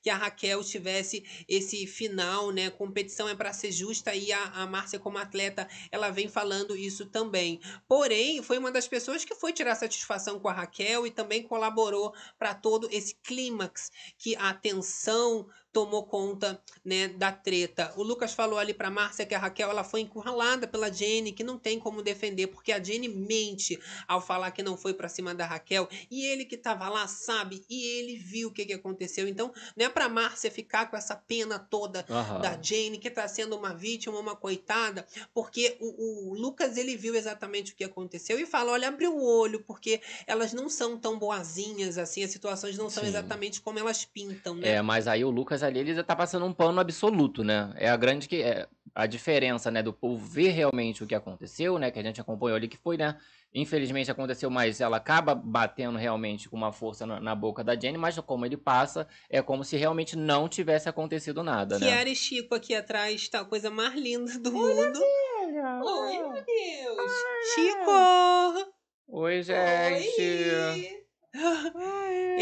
que a Raquel tivesse esse final, né? Competição é para ser justa e a, a Márcia como atleta, ela vem falando isso também. Porém, foi uma das pessoas que foi tirar satisfação com a Raquel e também colaborou para todo esse clímax que a tensão tomou conta, né, da treta. O Lucas falou ali pra Márcia que a Raquel ela foi encurralada pela Jenny, que não tem como defender, porque a Jenny mente ao falar que não foi pra cima da Raquel, e ele que tava lá sabe, e ele viu o que, que aconteceu. Então, não é pra Márcia ficar com essa pena toda
Aham.
da Jane, que tá sendo uma vítima, uma coitada, porque o, o Lucas ele viu exatamente o que aconteceu e fala: olha, abre o olho, porque elas não são tão boazinhas assim, as situações não são
Sim.
exatamente como elas pintam, né?
É, mas aí o Lucas ali, ele já tá passando um pano absoluto, né? É a grande que. É, a diferença, né, do povo ver realmente o que aconteceu, né, que a gente acompanhou ali, que foi, né, infelizmente aconteceu, mas ela acaba batendo realmente com uma força na, na boca da Jenny, mas como ele passa, é como se realmente não tivesse acontecido nada, né.
Kiara e Chico aqui atrás, tá a coisa mais linda do mundo. Oi, meu Deus. Chico!
Oi, gente!
Oi. (laughs)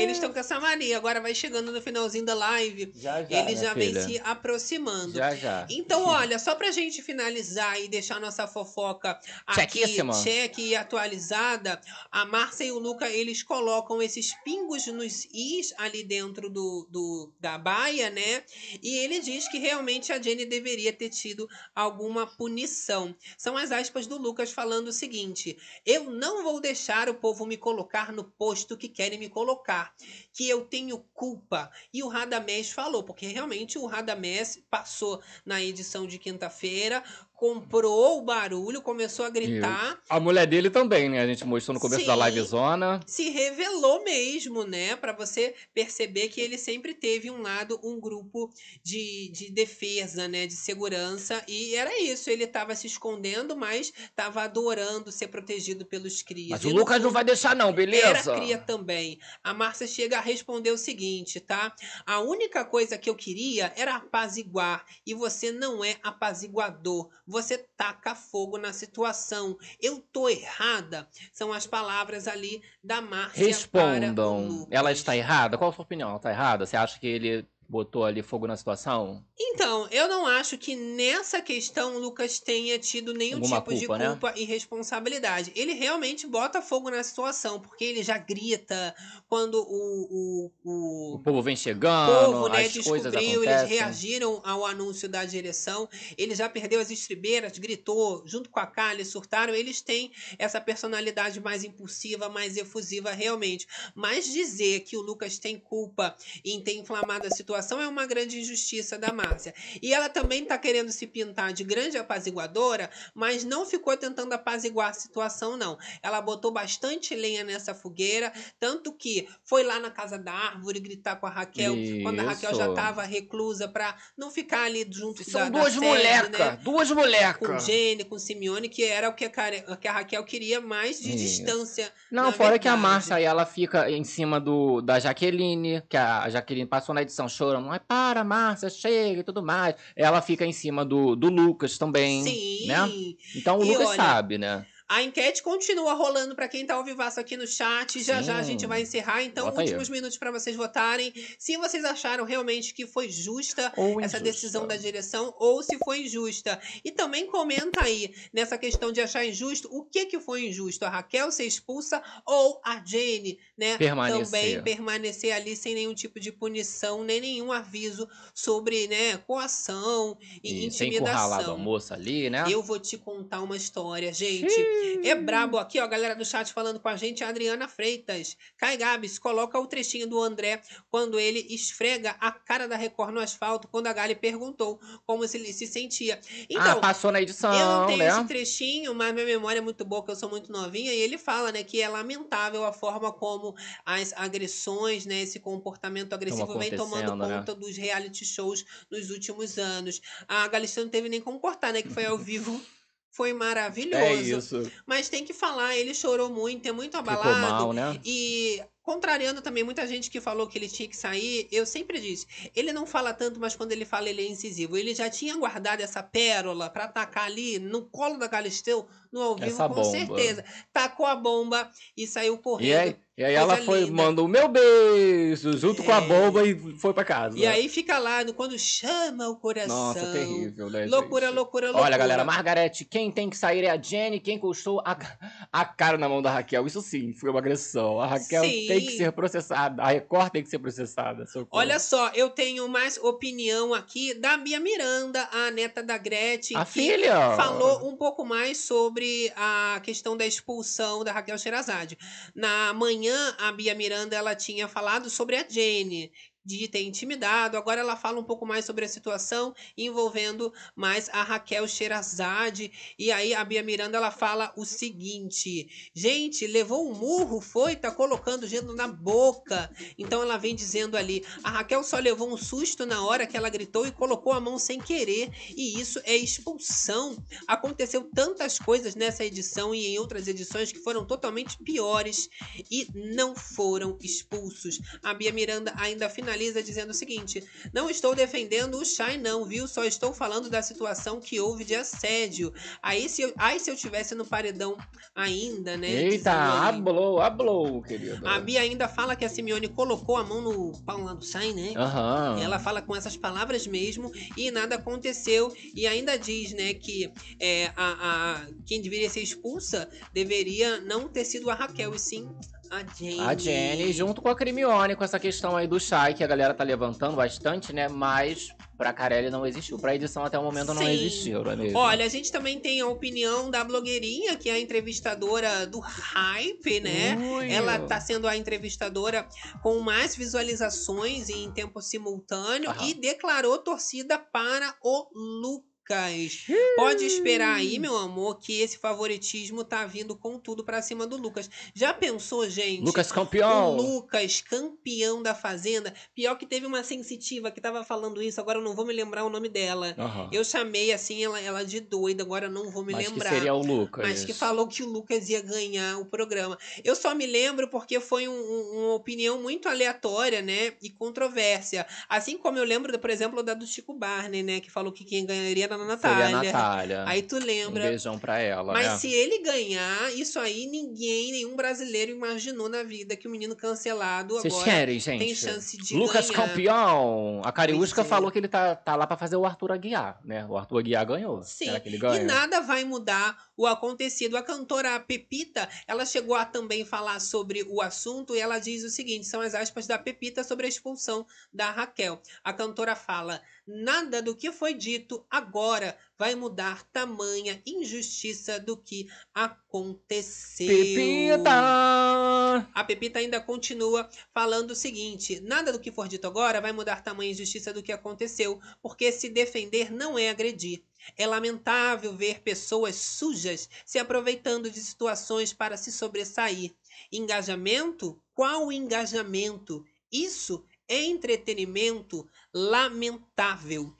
Eles estão com essa mania. Agora vai chegando no finalzinho da live.
Já, já,
Ele
minha
já vem se aproximando.
Já, já.
Então, olha, só pra gente finalizar e deixar nossa fofoca aqui cheque e atualizada, a Márcia e o Luca, eles colocam esses pingos nos is ali dentro do, do, da baia, né? E ele diz que realmente a Jenny deveria ter tido alguma punição. São as aspas do Lucas falando o seguinte: Eu não vou deixar o povo me colocar no posto que querem me colocar, que eu tenho culpa. E o Radamés falou, porque realmente o Radamés passou na edição de quinta-feira, comprou o barulho, começou a gritar.
A mulher dele também, né? A gente mostrou no começo da
Sim.
live zona.
Se revelou mesmo, né? Pra você perceber que ele sempre teve um lado, um grupo de, de defesa, né? De segurança. E era isso. Ele tava se escondendo, mas tava adorando ser protegido pelos crias.
Mas
E
o
no
Lucas não vai deixar, não, beleza?
era cria também. A Márcia chega a responder o seguinte, tá? A única coisa que eu queria era apaziguar. E você não é apaziguador. Você taca fogo na situação. Eu tô errada. São as palavras ali da Márcia
Respondam. Ela está errada? Qual a sua opinião? Ela está errada? Você acha que ele botou ali fogo na situação?
Então, eu não acho que nessa questão o Lucas tenha tido nenhum
Alguma
tipo de
culpa, né?
culpa e responsabilidade. Ele realmente bota fogo na situação, porque ele já grita quando o, o, o,
O povo vem
O
chegando,
povo, né,
as coisas
descobriu, eles
acontecem.
reagiram ao anúncio da direção. Ele já perdeu as estribeiras, gritou, junto com a Kali, surtaram. Eles têm essa personalidade mais impulsiva, mais efusiva, realmente. Mas dizer que o Lucas tem culpa em ter inflamado a situação é uma grande injustiça da Márcia. E ela também tá querendo se pintar de grande apaziguadora, mas não ficou tentando apaziguar a situação, não. Ela botou bastante lenha nessa fogueira, tanto que foi lá na casa da árvore gritar com a Raquel, quando a Raquel já
Isso.
estava reclusa pra não ficar ali junto
São
da, da
duas moleca,
né?
duas moleca.
Com Jenny, com Simeone, que era o que a, que a Raquel queria mais de
Isso.
distância.
Não, fora que a
verdade.
Márcia aí ela fica em cima do da Jaqueline, que a Jaqueline passou na edição chorando, ai para, Márcia, chega e tudo mais. Ela fica em cima do, do Lucas também,
Sim.
né? Então o
E
Lucas
olha,
sabe, né?
A enquete continua rolando para quem tá ao vivaço aqui no chat. Já já a
Sim.
gente vai encerrar. Então,
Bota aí.
últimos minutos para vocês votarem. Se vocês acharam realmente que foi justa
Ou
essa
injusta.
decisão da direção ou se foi injusta. E também comenta aí nessa questão de achar injusto o que que foi injusto. A Raquel ser expulsa ou a Jane, né?
Permanecer.
Também permanecer ali sem nenhum tipo de punição, nem nenhum aviso sobre, né, coação e,
E sem encurralado a
intimidação.
moça ali, né?
Eu vou te contar uma história, gente. É brabo aqui, ó, a galera do chat falando com a gente, a Adriana Freitas. Kai Gabs, coloca o trechinho do André quando ele esfrega a cara da Record no asfalto, quando a Gali perguntou como se ele se sentia. Então,
ah, passou na edição,
eu não tenho
né?
esse trechinho, mas minha memória é muito boa, que eu sou muito novinha, e ele fala, né, que é lamentável a forma como as agressões, né, esse comportamento agressivo vem tomando
né?
conta dos reality shows nos últimos anos. A Galistão não teve nem como cortar, né, que foi ao vivo. (laughs) Foi maravilhoso.
É isso.
Mas tem que falar, ele chorou muito, é muito
Ficou
abalado.
mal, né?
E contrariando também muita gente que falou que ele tinha que sair, eu sempre disse, ele não fala tanto, mas quando ele fala ele é incisivo. Ele já tinha guardado essa pérola pra atacar ali no colo da Galisteu no ao vivo,
Essa
com
bomba.
certeza. Tacou a bomba e saiu correndo.
E aí, e aí
Coisa
ela foi,
linda.
mandou o meu beijo junto com a
É.
bomba e foi pra casa.
E aí fica lá, no- quando chama o coração.
Nossa, terrível, né,
Loucura,
gente?
loucura, loucura.
Olha, galera, Margarete, quem tem que sair é a Jenny, quem custou a, a cara na mão da Raquel. Isso sim, foi uma agressão. A Raquel
Sim.
tem que ser processada, a Record tem que ser processada. socorro.
Olha só, eu tenho mais opinião aqui da Bia Miranda, a neta da Gretchen,
A
que
filha!
falou um pouco mais sobre a questão da expulsão da Raquel Sherazade. Na manhã, a Bia Miranda ela tinha falado sobre a Jenny. De ter intimidado. Agora ela fala um pouco mais sobre a situação envolvendo mais a Raquel Sherazade. E aí a Bia Miranda ela fala o seguinte: gente, levou um murro, foi, tá colocando gelo na boca. Então ela vem dizendo ali: a Raquel só levou um susto na hora que ela gritou e colocou a mão sem querer. E isso é expulsão. Aconteceu tantas coisas nessa edição e em outras edições que foram totalmente piores e não foram expulsos. A Bia Miranda ainda finaliza dizendo o seguinte: Não estou defendendo o Shai, não, viu? Só estou falando da situação que houve de assédio. Aí se eu, ai, se eu tivesse no paredão ainda, né?
Eita, ablou, ablou, querido.
A Bia ainda fala que a Simeone colocou a mão no pau lá do Shai, né?
Aham.
Ela fala com essas palavras mesmo e nada aconteceu. E ainda diz, né, que é, a, a, quem deveria ser expulsa deveria não ter sido a Raquel, e sim a Jenny.
A Jenny, junto com a Crimione, com essa questão aí do Shai, que a galera tá levantando bastante, né? Mas pra Carelli não existiu. Pra edição até o momento não
Sim.
existiu, não é mesmo?
Olha, a gente também tem a opinião da blogueirinha, que é a entrevistadora do Hype, né?
Ui.
Ela tá sendo a entrevistadora com mais visualizações em tempo simultâneo
Aham.
e declarou torcida para o Lucas. Pode esperar aí, meu amor, que esse favoritismo tá vindo com tudo pra cima do Lucas. Já pensou, gente?
Lucas campeão.
O Lucas, campeão da Fazenda. Pior que teve uma sensitiva que tava falando isso, agora eu não vou me lembrar o nome dela.
Aham.
Eu chamei assim ela, ela de doida, agora eu não vou me
Mas que
lembrar.
seria o Lucas.
Mas que falou que o Lucas ia ganhar o programa. Eu só me lembro porque foi um- um- uma opinião muito aleatória, né? E controvérsia. Assim como eu lembro, por exemplo, da do Chico Barney, né? Que falou que quem ganharia a Natália.
Seria a Natália.
Aí tu lembra.
Um beijão pra ela,
Mas
né?
se ele ganhar, isso aí ninguém, nenhum brasileiro imaginou na vida que o menino cancelado
Vocês
agora
querem, gente?
tem chance de
Lucas
ganhar.
campeão. A Cariúsca
é.
falou que ele tá, tá lá pra fazer o Arthur Aguiar, né? O Arthur Aguiar ganhou.
Sim,
Será que ele
e nada vai mudar o acontecido. A cantora Pepita, ela chegou a também falar sobre o assunto e ela diz o seguinte: são as aspas da Pepita sobre a expulsão da Raquel. A cantora fala: nada do que foi dito agora vai mudar tamanha injustiça do que aconteceu.
Pepita!
A Pepita ainda continua falando o seguinte: nada do que for dito agora vai mudar tamanha injustiça do que aconteceu, porque se defender não é agredir. É lamentável ver pessoas sujas se aproveitando de situações para se sobressair. Engajamento? Qual engajamento? Isso é entretenimento lamentável.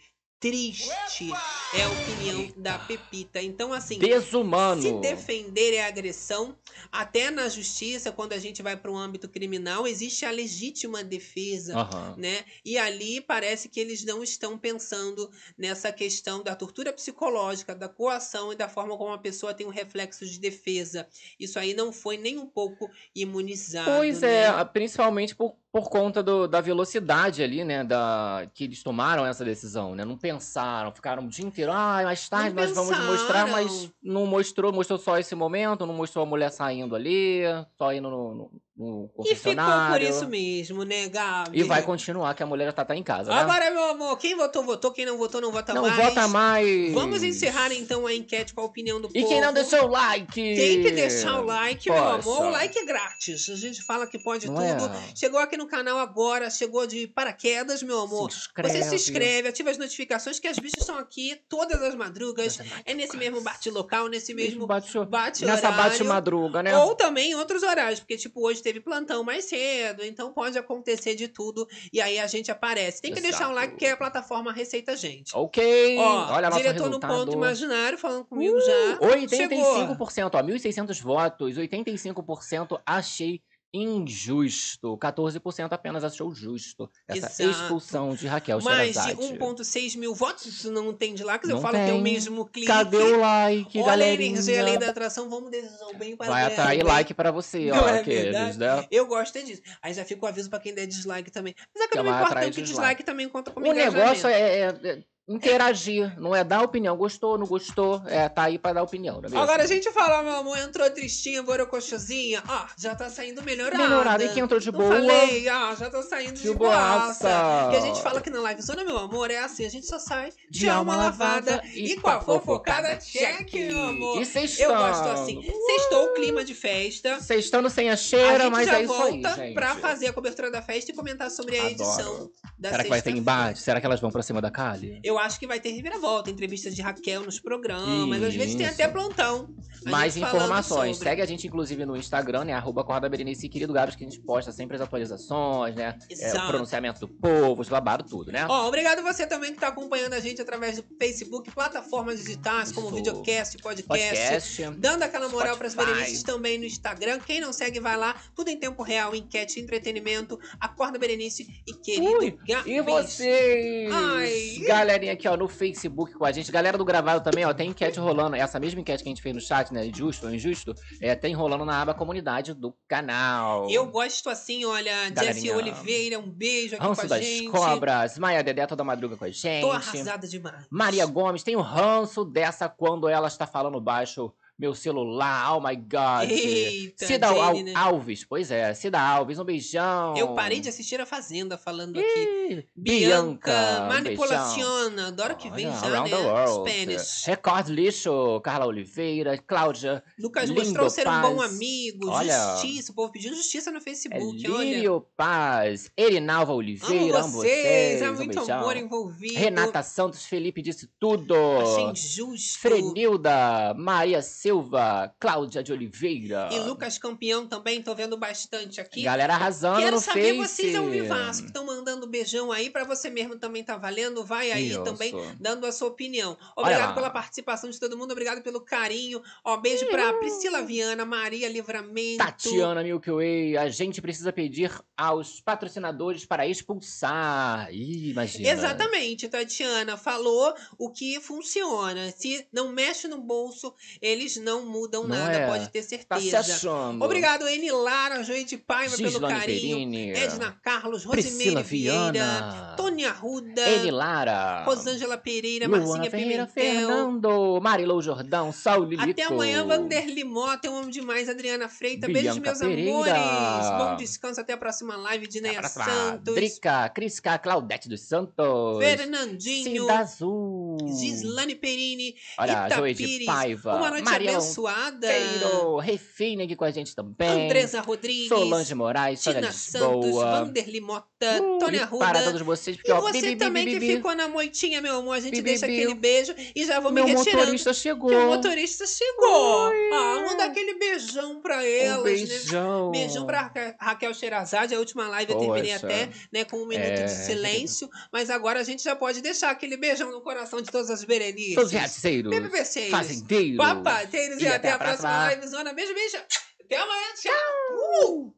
Triste é a opinião da Pepita. Então, assim,
Desumano.
se defender é agressão, até na justiça, quando a gente vai para o âmbito criminal, existe a legítima defesa,
Aham.
né? E ali parece que eles não estão pensando nessa questão da tortura psicológica, da coação e da forma como a pessoa tem um reflexo de defesa. Isso aí não foi nem um pouco imunizado.
Pois
né?
é, principalmente por, por conta do- da velocidade ali, né? Da, que eles tomaram essa decisão, né? Não pensaram, ficaram o dia inteiro. Ah, mais tarde
Não
nós vamos mostrar,
pensaram.
mas não mostrou, mostrou só esse momento, não mostrou a mulher saindo ali, só indo no, no, no
E ficou por isso mesmo, né, Gabi?
E vai continuar, que a mulher já tá, tá em casa, né?
Agora, meu amor, quem votou, votou. Quem não votou, não vota
não
mais.
vota mais.
Vamos encerrar então a enquete com a opinião do
E
povo.
quem não deixou o like?
Tem que deixar o like, meu
Poxa.
amor. O like é grátis. A gente fala que pode
Não
tudo.
é?
Chegou aqui no canal agora, chegou de paraquedas, meu amor.
Se inscreve.
Você se inscreve, ativa as notificações que as bichas estão aqui todas as madrugas. É nesse mesmo bate-local, nesse mesmo
bate,
bate
Nessa bate-madruga, né?
Ou também em outros horários, porque, tipo, hoje teve plantão mais cedo, então pode acontecer de tudo e aí a gente aparece. Tem que deixar um
Exato.
like, porque a plataforma aceita a gente.
Ok.
Ó,
Olha nosso
diretor
resultado.
no ponto imaginário falando comigo
Uh,
já. Chegou.
85%, ó, 1.600 votos, 85% achei injusto, 14% apenas achou justo essa
Exato.
expulsão de Raquel
Mais de
Sherazade.
1,6 mil votos não tem de likes. Eu
Não
falo que é o
tem.
mesmo clique.
Cadê o like,
Olha
galerinha?
energia, a lei da atração. Vamos decisão bem para
Vai atrair like pra você,
Não
ó,
é
aqueles, né?
Eu gosto é disso. Aí já fica o aviso pra quem der dislike também. Mas é que
Que
eu não não, que dislike também conta como
O negócio é, é- é- interagir, não é dar opinião. Gostou, não gostou, é, tá aí pra dar opinião, não é?
Agora a gente fala, meu amor, entrou tristinha, borocochosinha. Ó, já tá saindo melhorada.
Melhorada, e quem entrou de
Não
boa?
Falei, ó, já tá saindo de,
De
boaça.
boaça.
E a gente fala que na live zona, meu amor, é assim, a gente só sai de,
De
alma
alma
lavada
lavada
e, com a fofocada check, meu amor.
E sextando.
Eu gosto assim. Sextou o clima de festa.
Sextando sem a cheira, mas
já
é isso aí,
volta
gente.
pra fazer a cobertura da festa e comentar sobre a
Adoro.
edição da
Será que vai ter embate? Será que elas vão pra cima da Kali?
Eu acho que vai ter reviravolta, entrevistas de Raquel nos programas, às vezes tem
Isso.
até plantão.
Mais informações.
sobre.
Segue a gente, inclusive, no Instagram, né? Arroba Corda Berenice e Querido Gabs, que a gente posta sempre as atualizações, né? É, o pronunciamento do povo, os babados, tudo, né?
Ó, obrigado você também que tá acompanhando a gente através do Facebook, plataformas digitais como
Isso.
videocast, podcast,
Podcast.
dando aquela moral pras
Spotify.
Berenices também no Instagram. Quem não segue, vai lá. Tudo em tempo real, enquete, entretenimento, acorda Berenice e querido
Ui,
Gabs.
E vocês?
Ai.
Galerinha aqui, ó, no Facebook com a gente. Galera do gravado também, ó, tem enquete rolando. Essa mesma enquete que a gente fez no chat, né? Justo ou injusto, é, tem rolando na aba comunidade do canal.
Eu gosto assim, olha, Jessie
Galerinha.
Oliveira, um beijo aqui
Ranço
com a
das
gente.
Cobras, Maia Dedé toda madruga com a gente.
Tô arrasada demais.
Maria Gomes, tem o ranço dessa quando ela está falando baixo. Meu celular, oh my god.
Eita,
Cida Al-
Jane, né?
Alves, pois é, Cida Alves, um beijão.
Eu parei de assistir a Fazenda falando aqui.
Bianca,
Bianca, manipulaciona. Adoro que vem
Olha,
já,
Around
né?
the World.
Spanish.
Record Lixo, Carla Oliveira, Cláudia.
Lucas
Lindo
mostrou ser um bom amigo.
Olha,
Justiça. O povo pedindo justiça no
É
Facebook. olha.
Lírio Paz, Erinalva Oliveira,
Amo vocês.
Um
muito amor envolvido.
Renata Santos, Felipe disse tudo.
Achei injusto.
Frenilda, Maria Silva, Cláudia de Oliveira.
E Lucas Campeão também, tô vendo bastante aqui.
Galera arrasando
Quero
no
saber
Face.
vocês ao que estão mandando beijão aí, pra você mesmo também tá valendo. Vai aí
Isso.
também dando a sua opinião. Obrigado pela participação de todo mundo, obrigado pelo carinho. Ó, beijo pra Priscila Viana, Maria Livramento.
Tatiana Milky Way, a gente precisa pedir aos patrocinadores para expulsar. Ih, imagina.
Exatamente, Tatiana falou o que funciona. Se não mexe no bolso, eles não mudam
Não
nada,
é?
pode ter
Tá
certeza.
achando.
Obrigado, Eni Lara, Joide Paiva, pelo carinho.
Perini.
Edna Carlos, Rosimeire Vieira. Tônia Arruda,
Eni Lara.
Rosângela Pereira,
Luana
Marcinha
Ferreira,
Pimentel.
Fernando, Marilou Jordão, Saul Lilico.
Até amanhã, Vanderly Mota, eu amo demais, Adriana. Beijos,
Bianca
meus
Pereira.
amores. Bom descanso, até a próxima live de Neia Santos.
Drica, Crisca, Claudete dos Santos.
Fernandinho.
Cinda Azul.
Gislane Perini,
Olha,
Ita
Joey de
Pires,
Paiva.
uma noite
Maria
abençoada.
Monteiro, Refine aqui com a gente também.
Andresa Rodrigues,
Solange Moraes,
Tina Santos. Vanderly Mota,
Uh,
Tônia Arruda.
para todos vocês, porque,
e
ó,
você
bi, bi,
também
bi,
que ficou na moitinha, meu amor. A gente deixa aquele beijo e já vou
Meu
me retirando.
motorista chegou.
Que o motorista chegou. Ah, manda aquele beijão pra elas,
Um beijão.
né? Beijão pra Raquel- Raquel Sherazade. A última live eu terminei
Poxa.
até, né, com um minuto
É.
de silêncio. Mas agora a gente já pode deixar aquele beijão no coração de todas as berenices.
Todos os fazendeiros.
papateiros e,
E
até,
até a
próxima
próxima.
live. Zona, beijo, beijo. Até amanhã. Tchau. Uh!